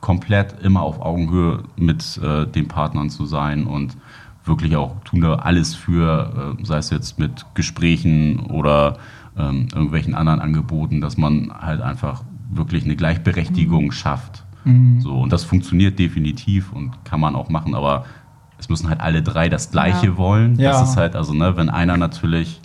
komplett immer auf Augenhöhe mit äh, den Partnern zu sein und wirklich auch tun da alles für, äh, sei es jetzt mit Gesprächen oder ähm, irgendwelchen anderen Angeboten, dass man halt einfach wirklich eine Gleichberechtigung mhm. schafft. Mhm. So, und das funktioniert definitiv und kann man auch machen, aber es müssen halt alle drei das Gleiche ja. wollen. Ja. Das ist halt, also, ne, wenn einer natürlich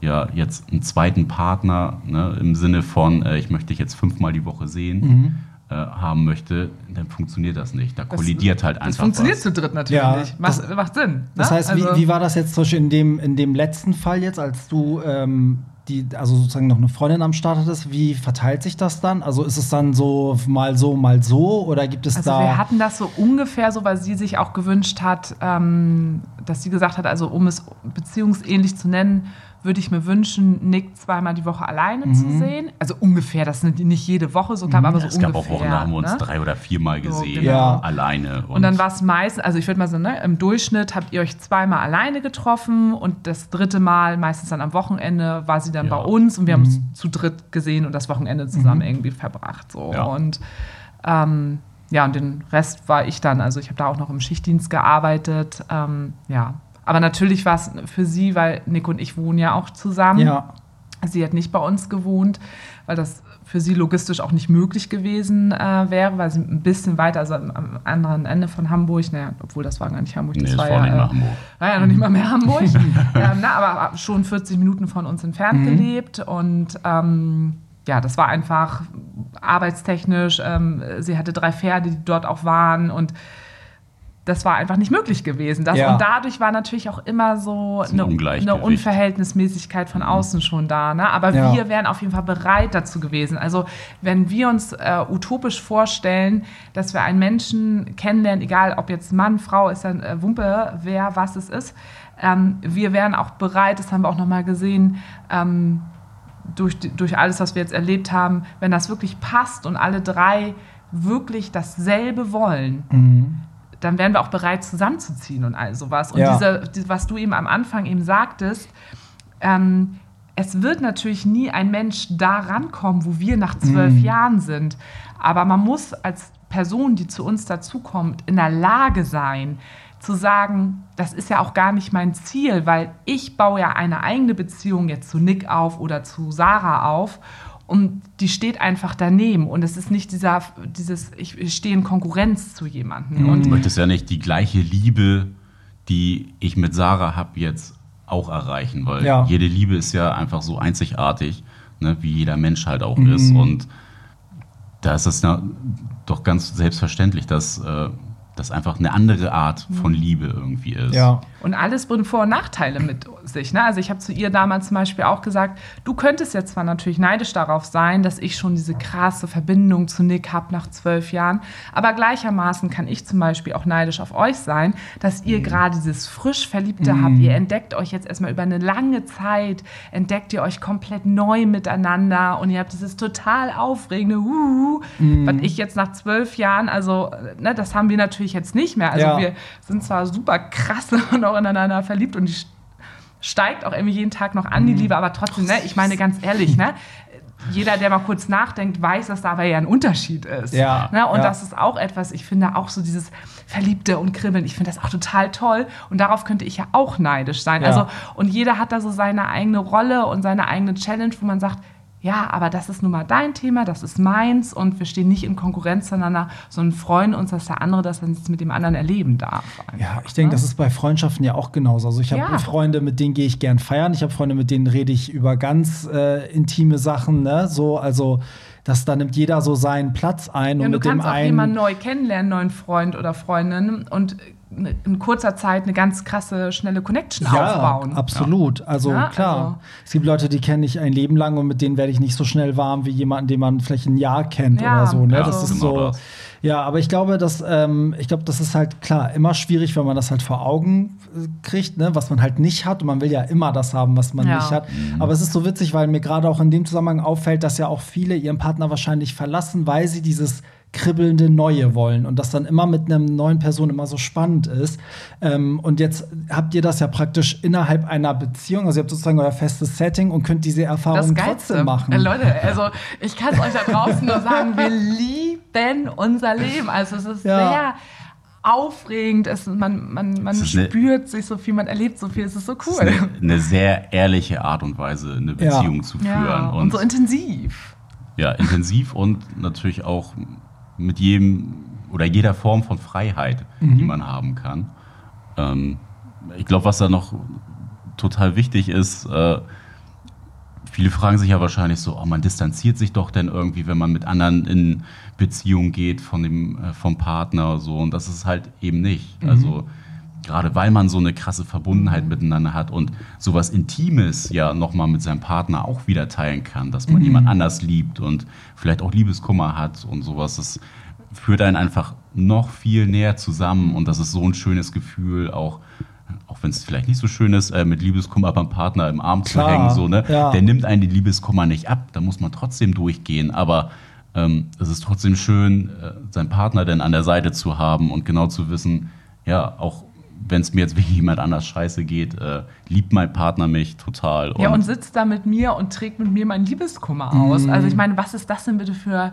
ja jetzt einen zweiten Partner ne, im Sinne von, äh, ich möchte dich jetzt fünfmal die Woche sehen. Mhm. Äh, haben möchte, dann funktioniert das nicht. Da kollidiert das, halt einfach. Das funktioniert was. zu dritt natürlich ja, nicht. Macht, das, macht Sinn. Ne? Das heißt, also, wie, wie, war das jetzt zum Beispiel in dem, in dem letzten Fall jetzt, als du ähm, die, also sozusagen noch eine Freundin am Start hattest? Wie verteilt sich das dann? Also ist es dann so mal so, mal so oder gibt es also da. Wir hatten das so ungefähr so, weil sie sich auch gewünscht hat, ähm, dass sie gesagt hat, also um es beziehungsähnlich zu nennen, würde ich mir wünschen, Nick zweimal die Woche alleine Mhm. zu sehen. Also ungefähr, das sind nicht jede Woche so klar, aber so es gab ungefähr. auch Wochen, da haben wir uns ne? drei oder viermal gesehen, genau. Ja. alleine. Und dann war es meistens, also ich würde mal sagen, ne, im Durchschnitt habt ihr euch zweimal alleine getroffen und das dritte Mal, meistens dann am Wochenende, war sie dann Ja. bei uns und wir haben uns zu dritt gesehen und das Wochenende zusammen irgendwie verbracht. So. Ja. Und ähm, ja, und den Rest war ich dann. Also ich habe da auch noch im Schichtdienst gearbeitet. Ähm, ja. Aber natürlich war es für sie, weil Nick und ich wohnen ja auch zusammen. Ja. Sie hat nicht bei uns gewohnt, weil das für sie logistisch auch nicht möglich gewesen äh, wäre, weil sie ein bisschen weiter, also am, anderen Ende von Hamburg, naja, obwohl das war gar nicht Hamburg, Nee, das das war war ja, nicht äh, war ja noch nicht mal mehr Hamburg, ähm, na, aber schon 40 Minuten von uns entfernt gelebt und ähm, ja, das war einfach arbeitstechnisch. Ähm, sie hatte drei Pferde, die dort auch waren und das war einfach nicht möglich gewesen. Das, Ja. Und dadurch war natürlich auch immer so ein eine, Ungleichgewicht. eine Unverhältnismäßigkeit von außen schon da. Ne? Aber Ja. wir wären auf jeden Fall bereit dazu gewesen. Also wenn wir uns äh, utopisch vorstellen, dass wir einen Menschen kennenlernen, egal ob jetzt Mann, Frau, ist dann äh, Wumpe, wer, was es ist, ähm, wir wären auch bereit, das haben wir auch nochmal gesehen, ähm, durch, durch alles, was wir jetzt erlebt haben, wenn das wirklich passt und alle drei wirklich dasselbe wollen, dann wären wir auch bereit, zusammenzuziehen und all sowas. Und Ja. diese, die- was du eben am Anfang eben sagtest, ähm, es wird natürlich nie ein Mensch da rankommen, wo wir nach zwölf Jahren sind. Aber man muss als Person, die zu uns dazukommt, in der Lage sein, zu sagen, das ist ja auch gar nicht mein Ziel, weil ich baue ja eine eigene Beziehung jetzt zu Nick auf oder zu Sarah auf und die steht einfach daneben und es ist nicht dieser, dieses, ich stehe in Konkurrenz zu jemandem. Und Du möchtest ja nicht die gleiche Liebe, die ich mit Sarah habe, jetzt auch erreichen, weil Ja. jede Liebe ist ja einfach so einzigartig, ne, wie jeder Mensch halt auch ist. Und da ist es ja doch ganz selbstverständlich, dass äh, das einfach eine andere Art von Liebe irgendwie ist. Ja. Und alles bringt Vor- und Nachteile mit sich. Ne? Also ich habe zu ihr damals zum Beispiel auch gesagt, du könntest jetzt zwar natürlich neidisch darauf sein, dass ich schon diese krasse Verbindung zu Nick habe nach zwölf Jahren, aber gleichermaßen kann ich zum Beispiel auch neidisch auf euch sein, dass ihr gerade dieses frisch Verliebte habt. Ihr entdeckt euch jetzt erstmal über eine lange Zeit, entdeckt ihr euch komplett neu miteinander und ihr habt dieses total aufregende Huhu, was ich jetzt nach zwölf Jahren, also ne, das haben wir natürlich jetzt nicht mehr. Also Ja. wir sind zwar super krass und auch ineinander verliebt und die steigt auch irgendwie jeden Tag noch an, die Liebe, aber trotzdem, ne, ich meine ganz ehrlich, ne, jeder, der mal kurz nachdenkt, weiß, dass da aber ja ein Unterschied ist. Ja, Ne? Und ja. das ist auch etwas, ich finde auch so dieses Verliebte und Kribbeln, ich finde das auch total toll. Und darauf könnte ich ja auch neidisch sein. Ja. Also, und jeder hat da so seine eigene Rolle und seine eigene Challenge, wo man sagt, ja, aber das ist nun mal dein Thema, das ist meins und wir stehen nicht in Konkurrenz zueinander, sondern freuen uns, dass der andere das dann jetzt mit dem anderen erleben darf. Ja, ich denke, das ist bei Freundschaften ja auch genauso. Also ich habe Ja. Freunde, mit denen gehe ich gern feiern. Ich habe Freunde, mit denen rede ich über ganz äh, intime Sachen. Ne? So, also, dass da nimmt jeder so seinen Platz ein Ja, und du mit dem kannst auch einen. jemanden neu kennenlernen, neuen Freund oder Freundin und in kurzer Zeit eine ganz krasse, schnelle Connection aufbauen. absolut. Also Ja, klar. also- Es gibt Leute, die kenne ich ein Leben lang und mit denen werde ich nicht so schnell warm wie jemanden, den man vielleicht ein Jahr kennt Ja, oder so. Ne? ja, das ist genau so. das. Ja, aber ich glaube, dass ähm, ich glaube, das ist halt klar immer schwierig, wenn man das halt vor Augen äh, kriegt, ne? was man halt nicht hat. Und man will ja immer das haben, was man Ja. nicht hat. Aber es ist so witzig, weil mir gerade auch in dem Zusammenhang auffällt, dass ja auch viele ihren Partner wahrscheinlich verlassen, weil sie dieses kribbelnde Neue wollen und das dann immer mit einer neuen Person immer so spannend ist. Ähm, und jetzt habt ihr das ja praktisch innerhalb einer Beziehung, also ihr habt sozusagen euer festes Setting und könnt diese Erfahrung trotzdem machen. Äh, Leute, also ich kann es euch da draußen nur sagen, wir lieben unser Leben. Also es ist Ja. sehr aufregend, es, man, man, man Es ist eine- spürt sich so viel, man erlebt so viel, es ist so Es ist cool. eine, eine sehr ehrliche Art und Weise, eine Beziehung zu führen. Ja, und so intensiv. ja, intensiv und natürlich auch mit jedem oder jeder Form von Freiheit, die man haben kann. Ähm, ich glaube, was da noch total wichtig ist, äh, viele fragen sich ja wahrscheinlich so, oh, man distanziert sich doch denn irgendwie, wenn man mit anderen in Beziehung geht von dem, äh, vom Partner so und das ist halt eben nicht. Also gerade weil man so eine krasse Verbundenheit miteinander hat und sowas Intimes ja nochmal mit seinem Partner auch wieder teilen kann, dass man jemand anders liebt und vielleicht auch Liebeskummer hat und sowas, das führt einen einfach noch viel näher zusammen und das ist so ein schönes Gefühl, auch auch wenn es vielleicht nicht so schön ist, äh, mit Liebeskummer beim Partner im Arm Klar, zu hängen, so, ne? ja. Der nimmt einen die Liebeskummer nicht ab, da muss man trotzdem durchgehen. Aber ähm, es ist trotzdem schön, äh, seinen Partner denn an der Seite zu haben und genau zu wissen, ja, auch wenn es mir jetzt wegen jemand anders scheiße geht, äh, liebt mein Partner mich total. Ja, und sitzt da mit mir und trägt mit mir meinen Liebeskummer aus. Mhm. Also ich meine, was ist das denn bitte für,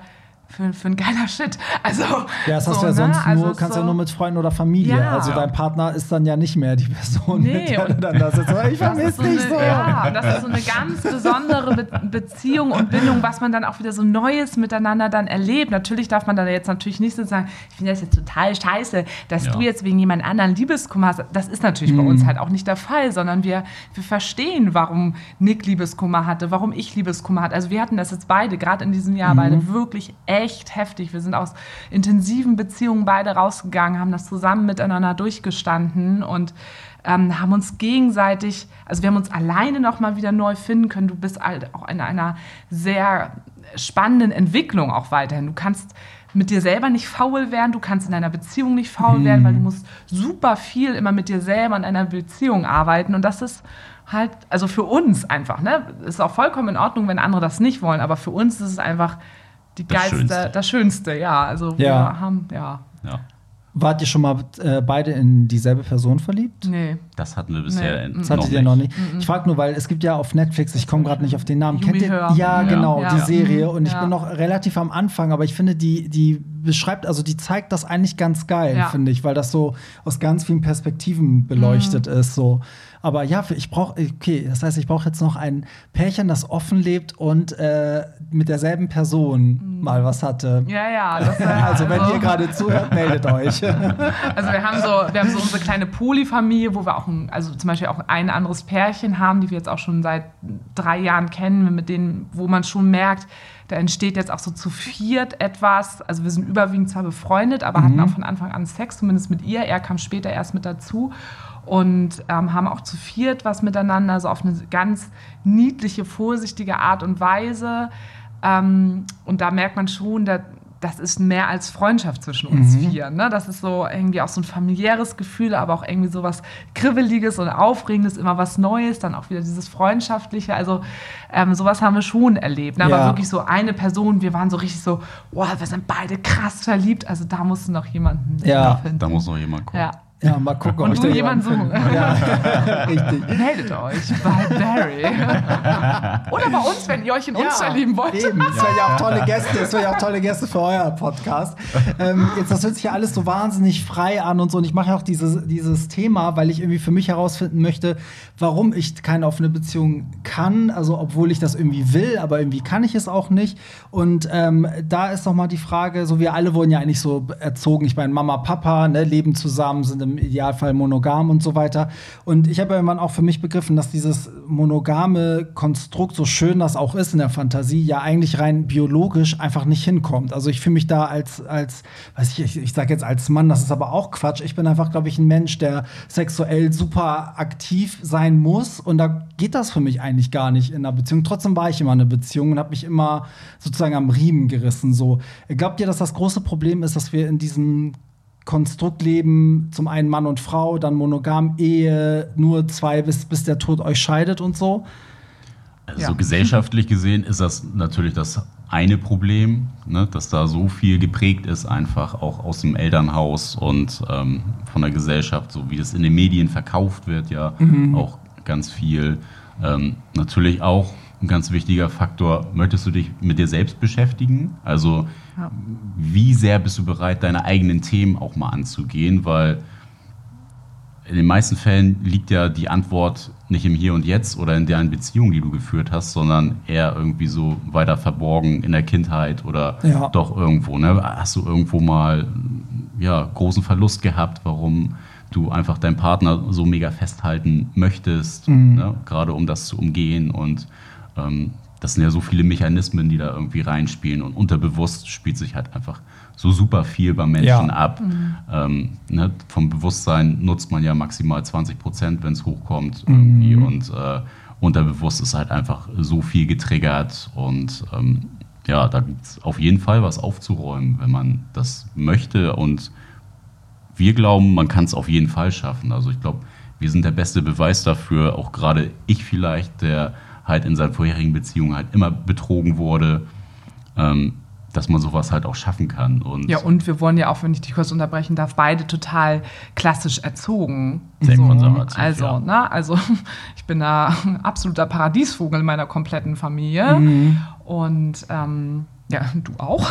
für, für ein geiler Shit? Also, Ja, das hast so, du ja ne? sonst Also nur, es kannst so, ja nur mit Freunden oder Familie. Ja. Also dein Partner ist dann ja nicht mehr die Person, Nee, mit der du dann da sitzt. Ich Das ist vermisse so dich eine, so. Ja, und das ist so eine ganz besondere Be Beziehung und Bindung, was man dann auch wieder so Neues miteinander dann erlebt. Natürlich darf man dann jetzt natürlich nicht so sagen, ich finde das jetzt total scheiße, dass Ja. du jetzt wegen jemand anderen Liebeskummer hast. Das ist natürlich bei Mhm. uns halt auch nicht der Fall, sondern wir, wir verstehen, warum Nick Liebeskummer hatte, warum ich Liebeskummer hatte. Also wir hatten das jetzt beide, gerade in diesem Jahr, Mhm. beide wirklich echt heftig. Wir sind aus intensiven Beziehungen beide rausgegangen, haben das zusammen miteinander durchgestanden und ähm, haben uns gegenseitig, also wir haben uns alleine noch mal wieder neu finden können. Du bist halt auch in einer sehr spannenden Entwicklung auch weiterhin. Du kannst mit dir selber nicht faul werden, du kannst in deiner Beziehung nicht faul werden, weil du musst super viel immer mit dir selber in einer Beziehung arbeiten und das ist halt, also für uns einfach, ne, ist auch vollkommen in Ordnung, wenn andere das nicht wollen, aber für uns ist es einfach die Das geilste, Schönste. das Schönste, ja, also wir Ja. haben, ja, ja, Wart ihr schon mal äh, beide in dieselbe Person verliebt? nee. das hatten wir bisher Nee. Das hattet ihr noch nicht. Ich frage nur, weil es gibt ja auf Netflix, ich komme gerade nicht auf den Namen. Yumi Kennt ihr? Hör. Ja, Ja. genau, Ja. die Serie. Und ich bin noch relativ am Anfang, aber ich finde, die, die beschreibt, also die zeigt das eigentlich ganz geil, Ja. finde ich, weil das so aus ganz vielen Perspektiven beleuchtet ist. So. Aber ja, ich brauche, okay, das heißt, ich brauche jetzt noch ein Pärchen, das offen lebt und äh, mit derselben Person mal was hatte. Ja, ja. Das, äh, Also, wenn ihr gerade zuhört, meldet euch. Also wir haben so, wir haben so unsere kleine Polyfamilie, wo wir auch ein, also zum Beispiel auch ein anderes Pärchen haben, die wir jetzt auch schon seit drei Jahren kennen, mit denen, wo man schon merkt, da entsteht jetzt auch so zu viert etwas. Also wir sind überwiegend zwar befreundet, aber hatten auch von Anfang an Sex, zumindest mit ihr. Er kam später erst mit dazu und ähm, haben auch zu viert was miteinander, so auf eine ganz niedliche, vorsichtige Art und Weise. Ähm, und da merkt man schon, da, das ist mehr als Freundschaft zwischen uns vier. Ne? Das ist so irgendwie auch so ein familiäres Gefühl, aber auch irgendwie so was Kribbeliges und Aufregendes, immer was Neues, dann auch wieder dieses Freundschaftliche. Also ähm, sowas haben wir schon erlebt. Ne? Aber Ja. wirklich so eine Person, wir waren so richtig so, wow, wir sind beide krass verliebt. Also da musste noch jemanden Ja, finden. Da muss noch jemand kommen. ja. Ja, mal gucken, Und ob du da jemanden suchen. Ja, richtig. Meldet euch bei Barry. Oder bei uns, wenn ihr euch in uns verlieben wollt. Eben, das wäre ja auch tolle Gäste, das wäre ja auch tolle Gäste für euer Podcast. Ähm, jetzt, das hört sich ja alles so wahnsinnig frei an und so. Und ich mache ja auch dieses, dieses Thema, weil ich irgendwie für mich herausfinden möchte, warum ich keine offene Beziehung kann. Also, obwohl ich das irgendwie will, aber irgendwie kann ich es auch nicht. Und ähm, da ist noch mal die Frage: So, wir alle wurden ja eigentlich so erzogen. Ich meine, Mama, Papa, ne, leben zusammen, sind im Idealfall monogam und so weiter. Und ich habe irgendwann auch für mich begriffen, dass dieses monogame Konstrukt, so schön das auch ist in der Fantasie, ja eigentlich rein biologisch einfach nicht hinkommt. Also ich fühle mich da als, als weiß ich, ich, ich sage jetzt als Mann, das ist aber auch Quatsch. Ich bin einfach, glaube ich, ein Mensch, der sexuell super aktiv sein muss. Und da geht das für mich eigentlich gar nicht in einer Beziehung. Trotzdem war ich immer in einer Beziehung und habe mich immer sozusagen am Riemen gerissen. So. Glaubt ihr, dass das große Problem ist, dass wir in diesem Konstrukt leben, zum einen Mann und Frau, dann monogam Ehe, nur zwei, bis, bis der Tod euch scheidet und so. Also Ja. so gesellschaftlich gesehen ist das natürlich das eine Problem, ne, dass da so viel geprägt ist, einfach auch aus dem Elternhaus und ähm, von der Gesellschaft, so wie es in den Medien verkauft wird, ja auch ganz viel. Ähm, natürlich auch ein ganz wichtiger Faktor, möchtest du dich mit dir selbst beschäftigen? Also Ja. wie sehr bist du bereit, deine eigenen Themen auch mal anzugehen, weil in den meisten Fällen liegt ja die Antwort nicht im Hier und Jetzt oder in der Beziehung, die du geführt hast, sondern eher irgendwie so weiter verborgen in der Kindheit oder Ja. doch irgendwo. Ne? Hast du irgendwo mal ja, großen Verlust gehabt, warum du einfach deinen Partner so mega festhalten möchtest, ne? gerade um das zu umgehen und ähm, das sind ja so viele Mechanismen, die da irgendwie reinspielen und unterbewusst spielt sich halt einfach so super viel beim Menschen Ja. ab. Ähm, ne, vom Bewusstsein nutzt man ja maximal 20 Prozent, wenn es hochkommt irgendwie und äh, unterbewusst ist halt einfach so viel getriggert und ähm, ja, da gibt es auf jeden Fall was aufzuräumen, wenn man das möchte und wir glauben, man kann es auf jeden Fall schaffen. Also ich glaube, wir sind der beste Beweis dafür, auch gerade ich vielleicht, der halt in seinen vorherigen Beziehungen halt immer betrogen wurde. Ähm, dass man sowas halt auch schaffen kann. Und ja, und wir wurden ja auch, wenn ich dich kurz unterbrechen darf, beide total klassisch erzogen. Sehr so, konservativ. Also, ja. ne, also ich bin da absoluter Paradiesvogel in meiner kompletten Familie. Mhm. Und ähm, ja, du auch.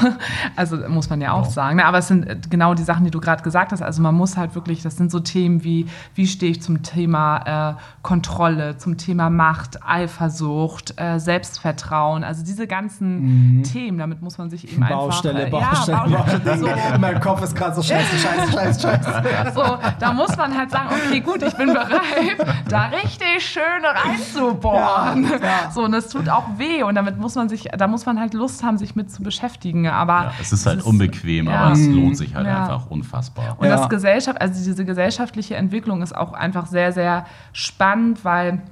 Also muss man ja auch ja. sagen. Aber es sind äh, genau die Sachen, die du gerade gesagt hast. Also man muss halt wirklich, das sind so Themen wie, wie stehe ich zum Thema äh, Kontrolle, zum Thema Macht, Eifersucht, äh, Selbstvertrauen. Also diese ganzen mhm. Themen, damit muss man sich eben Baustelle, einfach... Äh, Baustelle, ja, Baustelle, Baustelle. So. mein Kopf ist gerade so scheiße, scheiße, scheiße, scheiße. So, da muss man halt sagen, okay, gut, ich bin bereit, da richtig schön reinzubohren. Ja, ja. So, und es tut auch weh. Und damit muss man sich, da muss man halt Lust haben, sich mit damit zu beschäftigen. Aber ja, es ist halt es unbequem, ja. aber es lohnt sich halt ja. einfach unfassbar. Und das Gesellschaft, also diese gesellschaftliche Entwicklung ist auch einfach sehr, sehr spannend, weil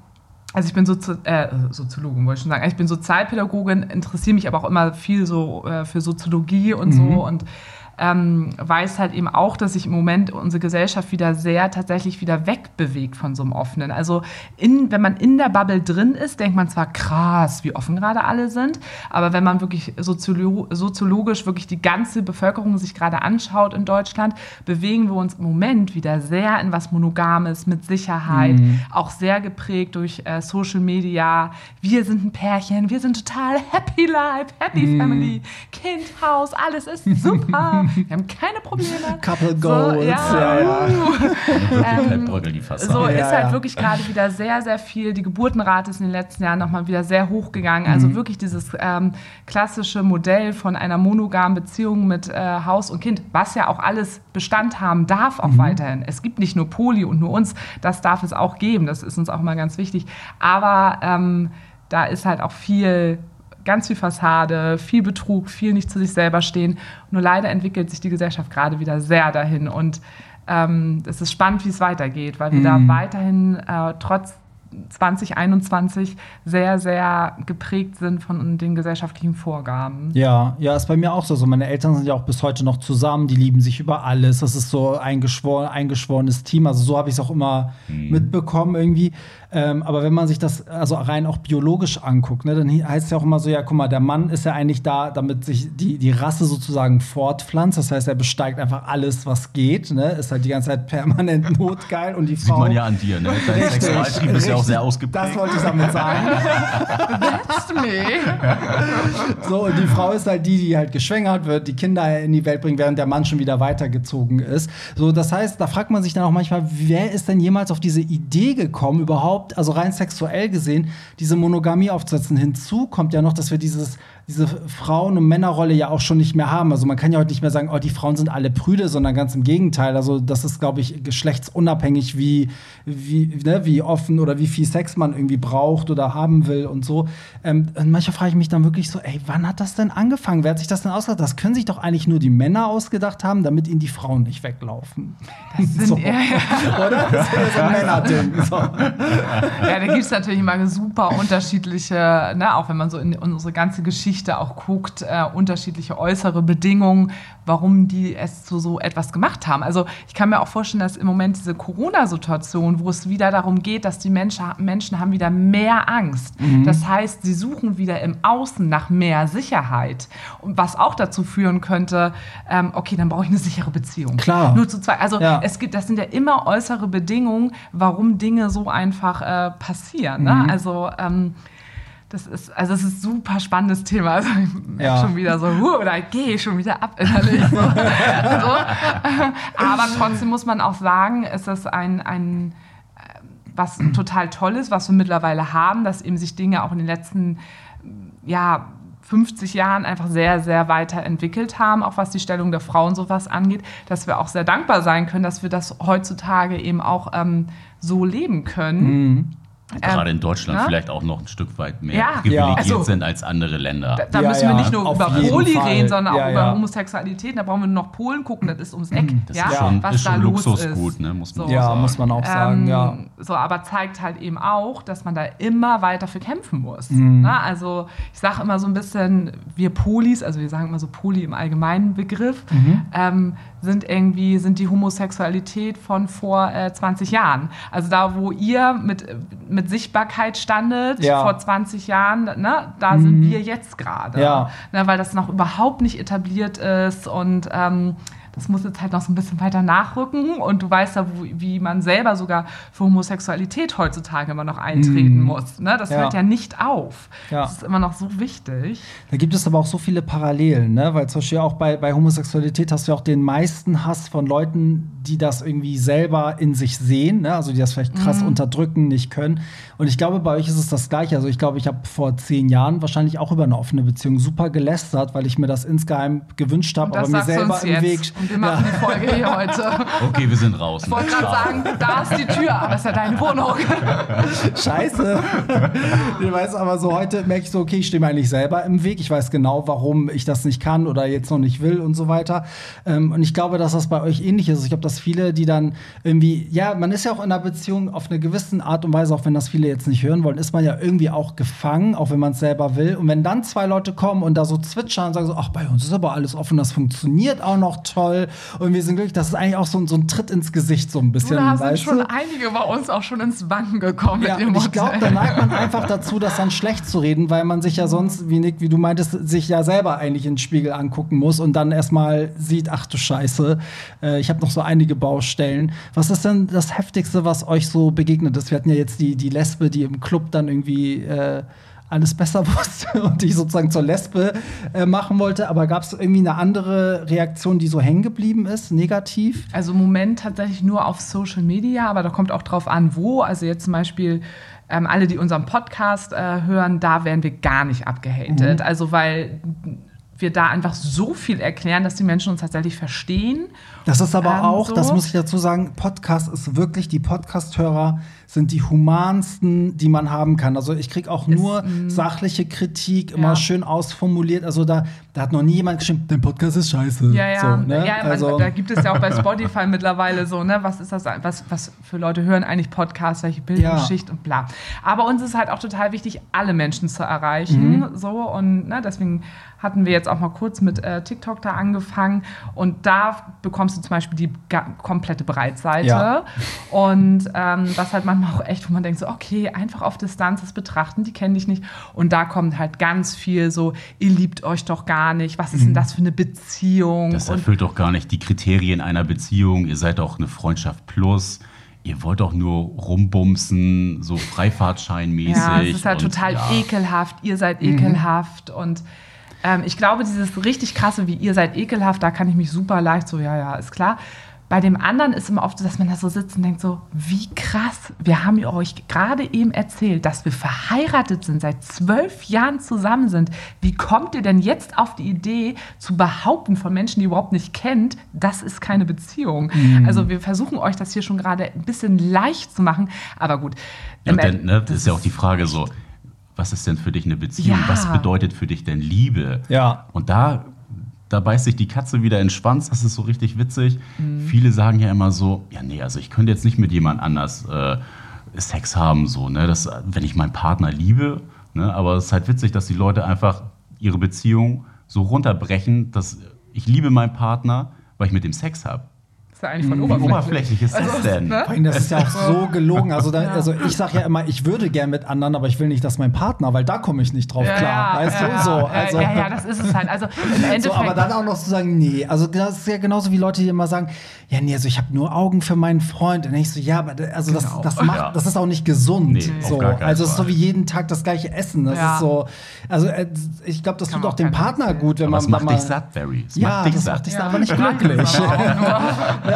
also ich bin Sozi äh, Soziologin, wollte ich schon sagen. Ich bin Sozialpädagogin, interessiere mich aber auch immer viel so äh, für Soziologie und mhm. so und ähm, weiß halt eben auch, dass sich im Moment unsere Gesellschaft wieder sehr tatsächlich wieder wegbewegt von so einem offenen. Also in, wenn man in der Bubble drin ist, denkt man zwar krass, wie offen gerade alle sind, aber wenn man wirklich soziolo soziologisch wirklich die ganze Bevölkerung sich gerade anschaut in Deutschland, bewegen wir uns im Moment wieder sehr in was Monogames, mit Sicherheit, mhm. auch sehr geprägt durch äh, Social Media. Wir sind ein Pärchen, wir sind total happy life, happy mhm. family, Kind, Haus, alles ist super. wir haben keine Probleme. Couple Goals. So, ja, ja, ja. ähm, so ist halt wirklich gerade wieder sehr, sehr viel. Die Geburtenrate ist in den letzten Jahren nochmal wieder sehr hoch gegangen. Also mhm. wirklich dieses ähm, klassische Modell von einer monogamen Beziehung mit äh, Haus und Kind, was ja auch alles Bestand haben darf, auch mhm. weiterhin. Es gibt nicht nur Poli und nur uns, das darf es auch geben. Das ist uns auch mal ganz wichtig. Aber ähm, da ist halt auch viel ganz viel Fassade, viel Betrug, viel nicht zu sich selber stehen. Nur leider entwickelt sich die Gesellschaft gerade wieder sehr dahin. Und ähm, es ist spannend, wie es weitergeht, weil wir mhm. da weiterhin äh, trotz 2021 sehr, sehr geprägt sind von den gesellschaftlichen Vorgaben. Ja, ja, ist bei mir auch so. so. Meine Eltern sind ja auch bis heute noch zusammen, die lieben sich über alles. Das ist so ein eingeschworen, eingeschworenes Team. Also so habe ich es auch immer mhm. mitbekommen irgendwie. Ähm, aber wenn man sich das also rein auch biologisch anguckt, ne, dann heißt es ja auch immer so, ja, guck mal, der Mann ist ja eigentlich da, damit sich die, die Rasse sozusagen fortpflanzt. Das heißt, er besteigt einfach alles, was geht, ne? ist halt die ganze Zeit permanent notgeil und die Frau... Sieht man ja an dir, ne? Dein Sexualtrieb ist ja auch sehr ausgeprägt. Das wollte ich damit sagen. That's me. So, und die Frau ist halt die, die halt geschwängert wird, die Kinder in die Welt bringt, während der Mann schon wieder weitergezogen ist. So, das heißt, da fragt man sich dann auch manchmal, wer ist denn jemals auf diese Idee gekommen, überhaupt überhaupt, also rein sexuell gesehen, diese Monogamie aufzusetzen. Hinzu kommt ja noch, dass wir dieses diese Frauen- und Männerrolle ja auch schon nicht mehr haben. Also man kann ja heute nicht mehr sagen, oh, die Frauen sind alle Prüde, sondern ganz im Gegenteil. Also das ist, glaube ich, geschlechtsunabhängig, wie, wie, ne, wie offen oder wie viel Sex man irgendwie braucht oder haben will und so. Ähm, und manchmal frage ich mich dann wirklich so, ey, wann hat das denn angefangen? Wer hat sich das denn ausgedacht? Das können sich doch eigentlich nur die Männer ausgedacht haben, damit ihnen die Frauen nicht weglaufen. Das sind so. ja, ja. Oder? Das ist so ein Männerding. So. Ja, da gibt es natürlich immer super unterschiedliche, ne, auch wenn man so in unsere ganze Geschichte Geschichte auch guckt, äh, unterschiedliche äußere Bedingungen, warum die es zu so etwas gemacht haben. Also ich kann mir auch vorstellen, dass im Moment diese Corona-Situation, wo es wieder darum geht, dass die Menschen, Menschen haben wieder mehr Angst. Mhm. Das heißt, sie suchen wieder im Außen nach mehr Sicherheit. Und was auch dazu führen könnte, ähm, okay, dann brauche ich eine sichere Beziehung. Klar. Nur zu zwei. Also ja. es gibt, das sind ja immer äußere Bedingungen, warum Dinge so einfach äh, passieren. Ne? Mhm. Also ähm, das ist, also es ist ein super spannendes Thema. Also ich ja. schon wieder so, huh, oder gehe ich schon wieder ab innerlich. So. so. Aber trotzdem muss man auch sagen, ist das ein, ein äh, was total toll ist, was wir mittlerweile haben, dass eben sich Dinge auch in den letzten ja, 50 Jahren einfach sehr, sehr weiterentwickelt haben, auch was die Stellung der Frauen sowas angeht, dass wir auch sehr dankbar sein können, dass wir das heutzutage eben auch ähm, so leben können. Mhm Gerade Ähm, in Deutschland ne? vielleicht auch noch ein Stück weit mehr Ja. privilegiert Also- sind als andere Länder. Da, da Ja, müssen ja, wir nicht nur auf über Poli Fall. reden, sondern Ja, auch ja. über Homosexualität. Da brauchen wir nur noch Polen gucken, das ist ums Eck. Das ja, ist schon, was ist da schon los Luxusgut, ist. ne? muss man So. Ja, sagen. muss man auch sagen, Ähm, ja. So, aber zeigt halt eben auch, dass man da immer weiter für kämpfen muss. Mhm. Na, also ich sage immer so ein bisschen, wir Polis, also wir sagen immer so Poli im allgemeinen Begriff, Mhm. ähm, sind irgendwie, sind die Homosexualität von vor äh, 20 Jahren. Also da, wo ihr mit, mit Sichtbarkeit standet, Ja. vor 20 Jahren, ne, da sind wir jetzt gerade. Ja. Ne, weil das noch überhaupt nicht etabliert ist und ähm, das muss jetzt halt noch so ein bisschen weiter nachrücken und du weißt ja, wo, wie man selber sogar für Homosexualität heutzutage immer noch eintreten muss. Ne? Das Ja. hört ja nicht auf. Ja. Das ist immer noch so wichtig. Da gibt es aber auch so viele Parallelen, ne? weil zum Beispiel auch bei, bei Homosexualität hast du ja auch den meisten Hass von Leuten, die das irgendwie selber in sich sehen, ne? also die das vielleicht krass Mhm. unterdrücken, nicht können. Und ich glaube, bei euch ist es das Gleiche. Also ich glaube, ich habe vor zehn Jahren wahrscheinlich auch über eine offene Beziehung super gelästert, weil ich mir das insgeheim gewünscht habe, aber mir selber im. Weg. Und wir machen die Folge hier heute. Okay, wir sind raus. Ich wollte gerade sagen, da ist die Tür, aber es ist ja deine Wohnung. Scheiße. ich weiß aber so, heute merke ich so, okay, ich stehe mir eigentlich selber im Weg. Ich weiß genau, warum ich das nicht kann oder jetzt noch nicht will und so weiter. Ähm, und ich glaube, dass das bei euch ähnlich ist. Ich glaube, dass viele, die dann irgendwie, ja, man ist ja auch in einer Beziehung auf eine gewisse Art und Weise, auch wenn das viele jetzt nicht hören wollen, ist man ja irgendwie auch gefangen, auch wenn man es selber will. Und wenn dann zwei Leute kommen und da so zwitschern und sagen so, ach, bei uns ist aber alles offen, das funktioniert auch noch toll und wir sind glücklich, das ist eigentlich auch so, ein- so ein Tritt ins Gesicht, so ein bisschen. Da sind schon du? einige bei uns auch schon ins Banken gekommen Ja, mit dem ich glaube, da neigt man einfach dazu, das dann schlecht zu reden, weil man sich ja sonst, wie Nick, wie du meintest, sich ja selber eigentlich in den Spiegel angucken muss und dann erstmal sieht, ach du Scheiße, äh, ich habe noch so einige Baustellen. Was ist denn das Heftigste, was euch so begegnet ist? Wir hatten ja jetzt die, die Lesbe, die im Club dann irgendwie äh, alles besser wusste und die sozusagen zur Lesbe äh, machen wollte. Aber gab es irgendwie eine andere Reaktion, die so hängen geblieben ist, negativ? Also im Moment tatsächlich nur auf Social Media, aber da kommt auch drauf an, wo. Also jetzt zum Beispiel ähm, alle, die unseren Podcast äh, hören, da werden wir gar nicht abgehatet. Also weil wir da einfach so viel erklären, dass die Menschen uns tatsächlich verstehen. Das ist aber Ähm, auch, so. das muss ich dazu sagen, Podcast ist wirklich, die Podcast-Hörer sind die humansten, die man haben kann. Also ich kriege auch nur sachliche Kritik, immer Ja. schön ausformuliert. Also da, da hat noch nie jemand geschrieben, dein Podcast ist scheiße. Ja, ja, So, ne? ja also, da gibt es ja auch bei Spotify mittlerweile so, ne, was ist das, was, was für Leute hören eigentlich Podcasts, welche Bildungsschicht und bla. Aber uns ist halt auch total wichtig, alle Menschen zu erreichen, Mhm. so und ne, deswegen hatten wir jetzt auch mal kurz mit äh, TikTok da angefangen und da bekommst du zum Beispiel die komplette Breitseite Ja. und ähm, das halt manchmal auch echt, wo man denkt so, okay, einfach auf Distanz das betrachten, die kennen dich nicht und da kommt halt ganz viel so, ihr liebt euch doch gar nicht, was ist Mhm. denn das für eine Beziehung? Das und erfüllt doch gar nicht die Kriterien einer Beziehung. Ihr seid doch eine Freundschaft plus. Ihr wollt doch nur rumbumsen, so Freifahrtscheinmäßig. Ja, es ist halt und total ja. ekelhaft. Ihr seid ekelhaft. Und ähm, ich glaube, dieses richtig krasse, wie ihr seid ekelhaft, da kann ich mich super leicht so, ja, ja, ist klar. Bei dem anderen ist immer oft so, dass man da so sitzt und denkt so, wie krass, wir haben euch gerade eben erzählt, dass wir verheiratet sind, seit zwölf Jahren zusammen sind. Wie kommt ihr denn jetzt auf die Idee zu behaupten von Menschen, die ihr überhaupt nicht kennt, das ist keine Beziehung? Also wir versuchen euch das hier schon gerade ein bisschen leicht zu machen, aber gut. Ja, Ähm, dann, ne, das ist ja auch die Frage so, was ist denn für dich eine Beziehung? Ja. Was bedeutet für dich denn Liebe? Ja. Und da, da beißt sich die Katze wieder in den Schwanz, das ist so richtig witzig. Mhm. Viele sagen ja immer so, ja nee, also ich könnte jetzt nicht mit jemand anders äh, Sex haben, so, ne? Das, wenn ich meinen Partner liebe, ne? aber es ist halt witzig, dass die Leute einfach ihre Beziehung so runterbrechen, dass ich liebe meinen Partner, weil ich mit dem Sex habe. Ja eigentlich von Wie oberflächlich. oberflächlich ist das denn? ne? Das ist ja auch so gelogen. Also, da, also ich sage ja immer, ich würde gern mit anderen, aber ich will nicht, dass mein Partner, weil da komme ich nicht drauf klar. weißt ja, du? So, ja, also, ja, ja, das ist es halt. Also im Endeffekt. So, aber dann auch noch zu sagen, nee, also das ist ja genauso wie Leute, die immer sagen, ja, nee, also ich habe nur Augen für meinen Freund. Und dann ich so, ja, aber also Genau. das, das macht, Ja. das ist auch nicht gesund. Nee, auf so. Also es ist so wie jeden Tag das gleiche Essen. Das Ja. ist so, also äh, ich glaube, das Kann tut auch dem Partner gut, wenn aber man es macht da dich satt, Barry. Es Ja, macht dich das satt. macht dich Ja, aber nicht glücklich.